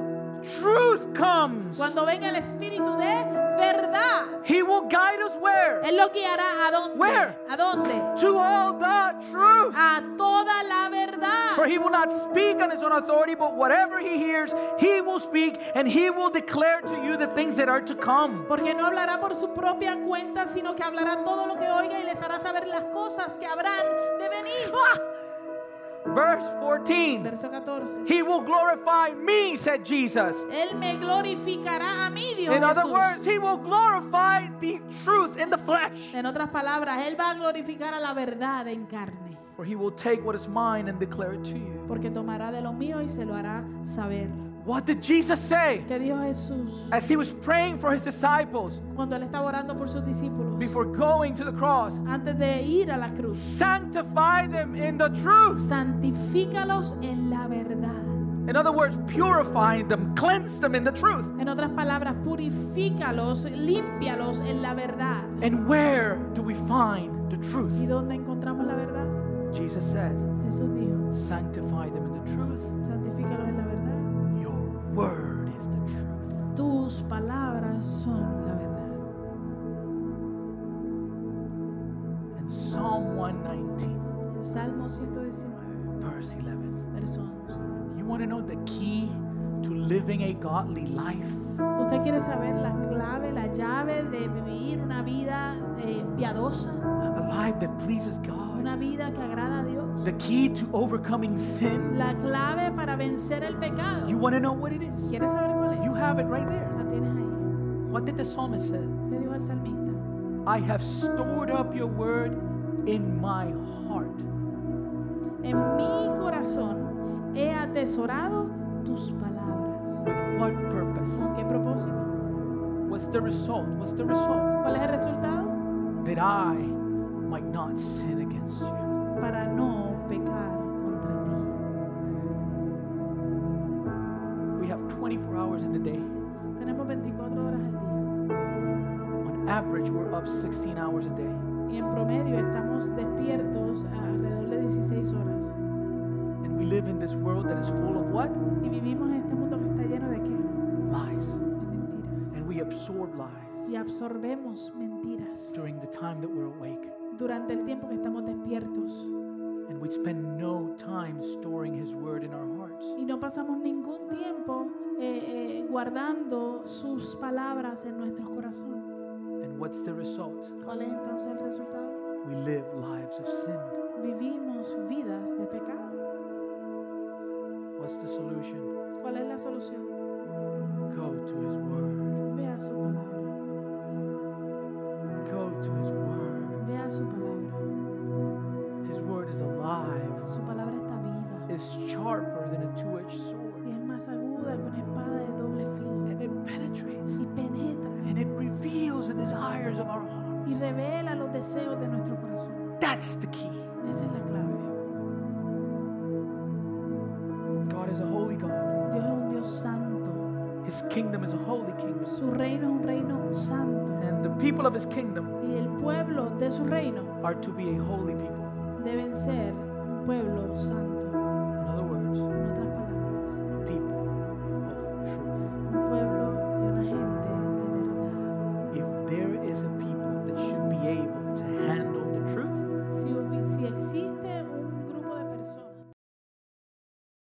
truth comes, Cuando venga el Espíritu de verdad, he will guide us where? Él lo guiará a dónde? Where? ¿A dónde? To all the truth. A toda la verdad. For he will not speak on his own authority, but whatever he hears, he will speak, and he will declare to you the things that are to come. Porque no hablará por su propia cuenta, sino que hablará todo lo que oiga y les hará saber las cosas que habrán de venir. Ah! Verse 14. Verso 14. He will glorify me, said Jesus. Él me glorificará a mí, dijo In other words, he will glorify the truth in the flesh. En otras palabras, Él va a glorificar a la verdad en carne. For he will take what is mine and declare it to you. Porque tomará de lo mío y se lo hará saber. What did Jesus say ¿Qué dijo Jesús as he was praying for his disciples cuando Él estaba orando por sus discípulos? before going to the cross? Antes de ir a la cruz. Sanctify them in the truth. Santifícalos en la verdad. In other words, purify them, cleanse them in the truth. En otras palabras, purifícalos, límpialos en la verdad. And where do we find the truth? ¿Y dónde encontramos la verdad? Jesus said, Jesús dijo, Sanctify them in word is the truth. Tus palabras son la verdad. And Psalm 119, El Salmo 119, verse 11. verso 11. You want to know the key to living a godly life? ¿Usted quiere saber la clave, la llave de vivir una vida eh, piadosa? A life that pleases God? Una vida que agrada a Dios. The key to overcoming sin? La clave para vencer el pecado. You want to know what it is? ¿Quieres saber cuál es? You have it right there. La tienes ahí. What did the psalmist say? ¿Qué dijo el salmista? I have stored up your word in my heart. En mi corazón he atesorado tus palabras. With what purpose? ¿Con qué propósito? What's the result? What's the result? ¿Cuál es el resultado? That I might not sin against you. Para no pecar contra ti. We have 24 hours in the day. Tenemos 24 horas al día. On average, we're up 16 hours a day. Y en promedio estamos despiertos alrededor de 16 horas. We live in this world that is full of what? Y vivimos en este mundo que está lleno de qué? Lies. De mentiras. And we absorb lies Y absorbemos mentiras during the time that we're awake. durante el tiempo que estamos despiertos. And we spend no time storing His word in our hearts. y no pasamos ningún tiempo eh, eh, guardando sus palabras en nuestros corazones. And what's the result? ¿Cuál es entonces el resultado? We live lives of sin. Vivimos vidas de pecado. What's the solution? ¿Cuál es la solución? Go to His word. Vea su palabra. Go to His word. Vea su palabra. His word is alive, Su palabra está viva is sharper than a two edged y sword, es más aguda que una espada de doble filo and it penetrates y penetra and it reveals the desires of our y hearts. revela los deseos de nuestro corazón. That's the key. Esa es la clave. His kingdom is a holy kingdom, Su reino es un reino santo. and the people of His kingdom Y el pueblo de su reino are to be a holy people. deben ser un pueblo santo.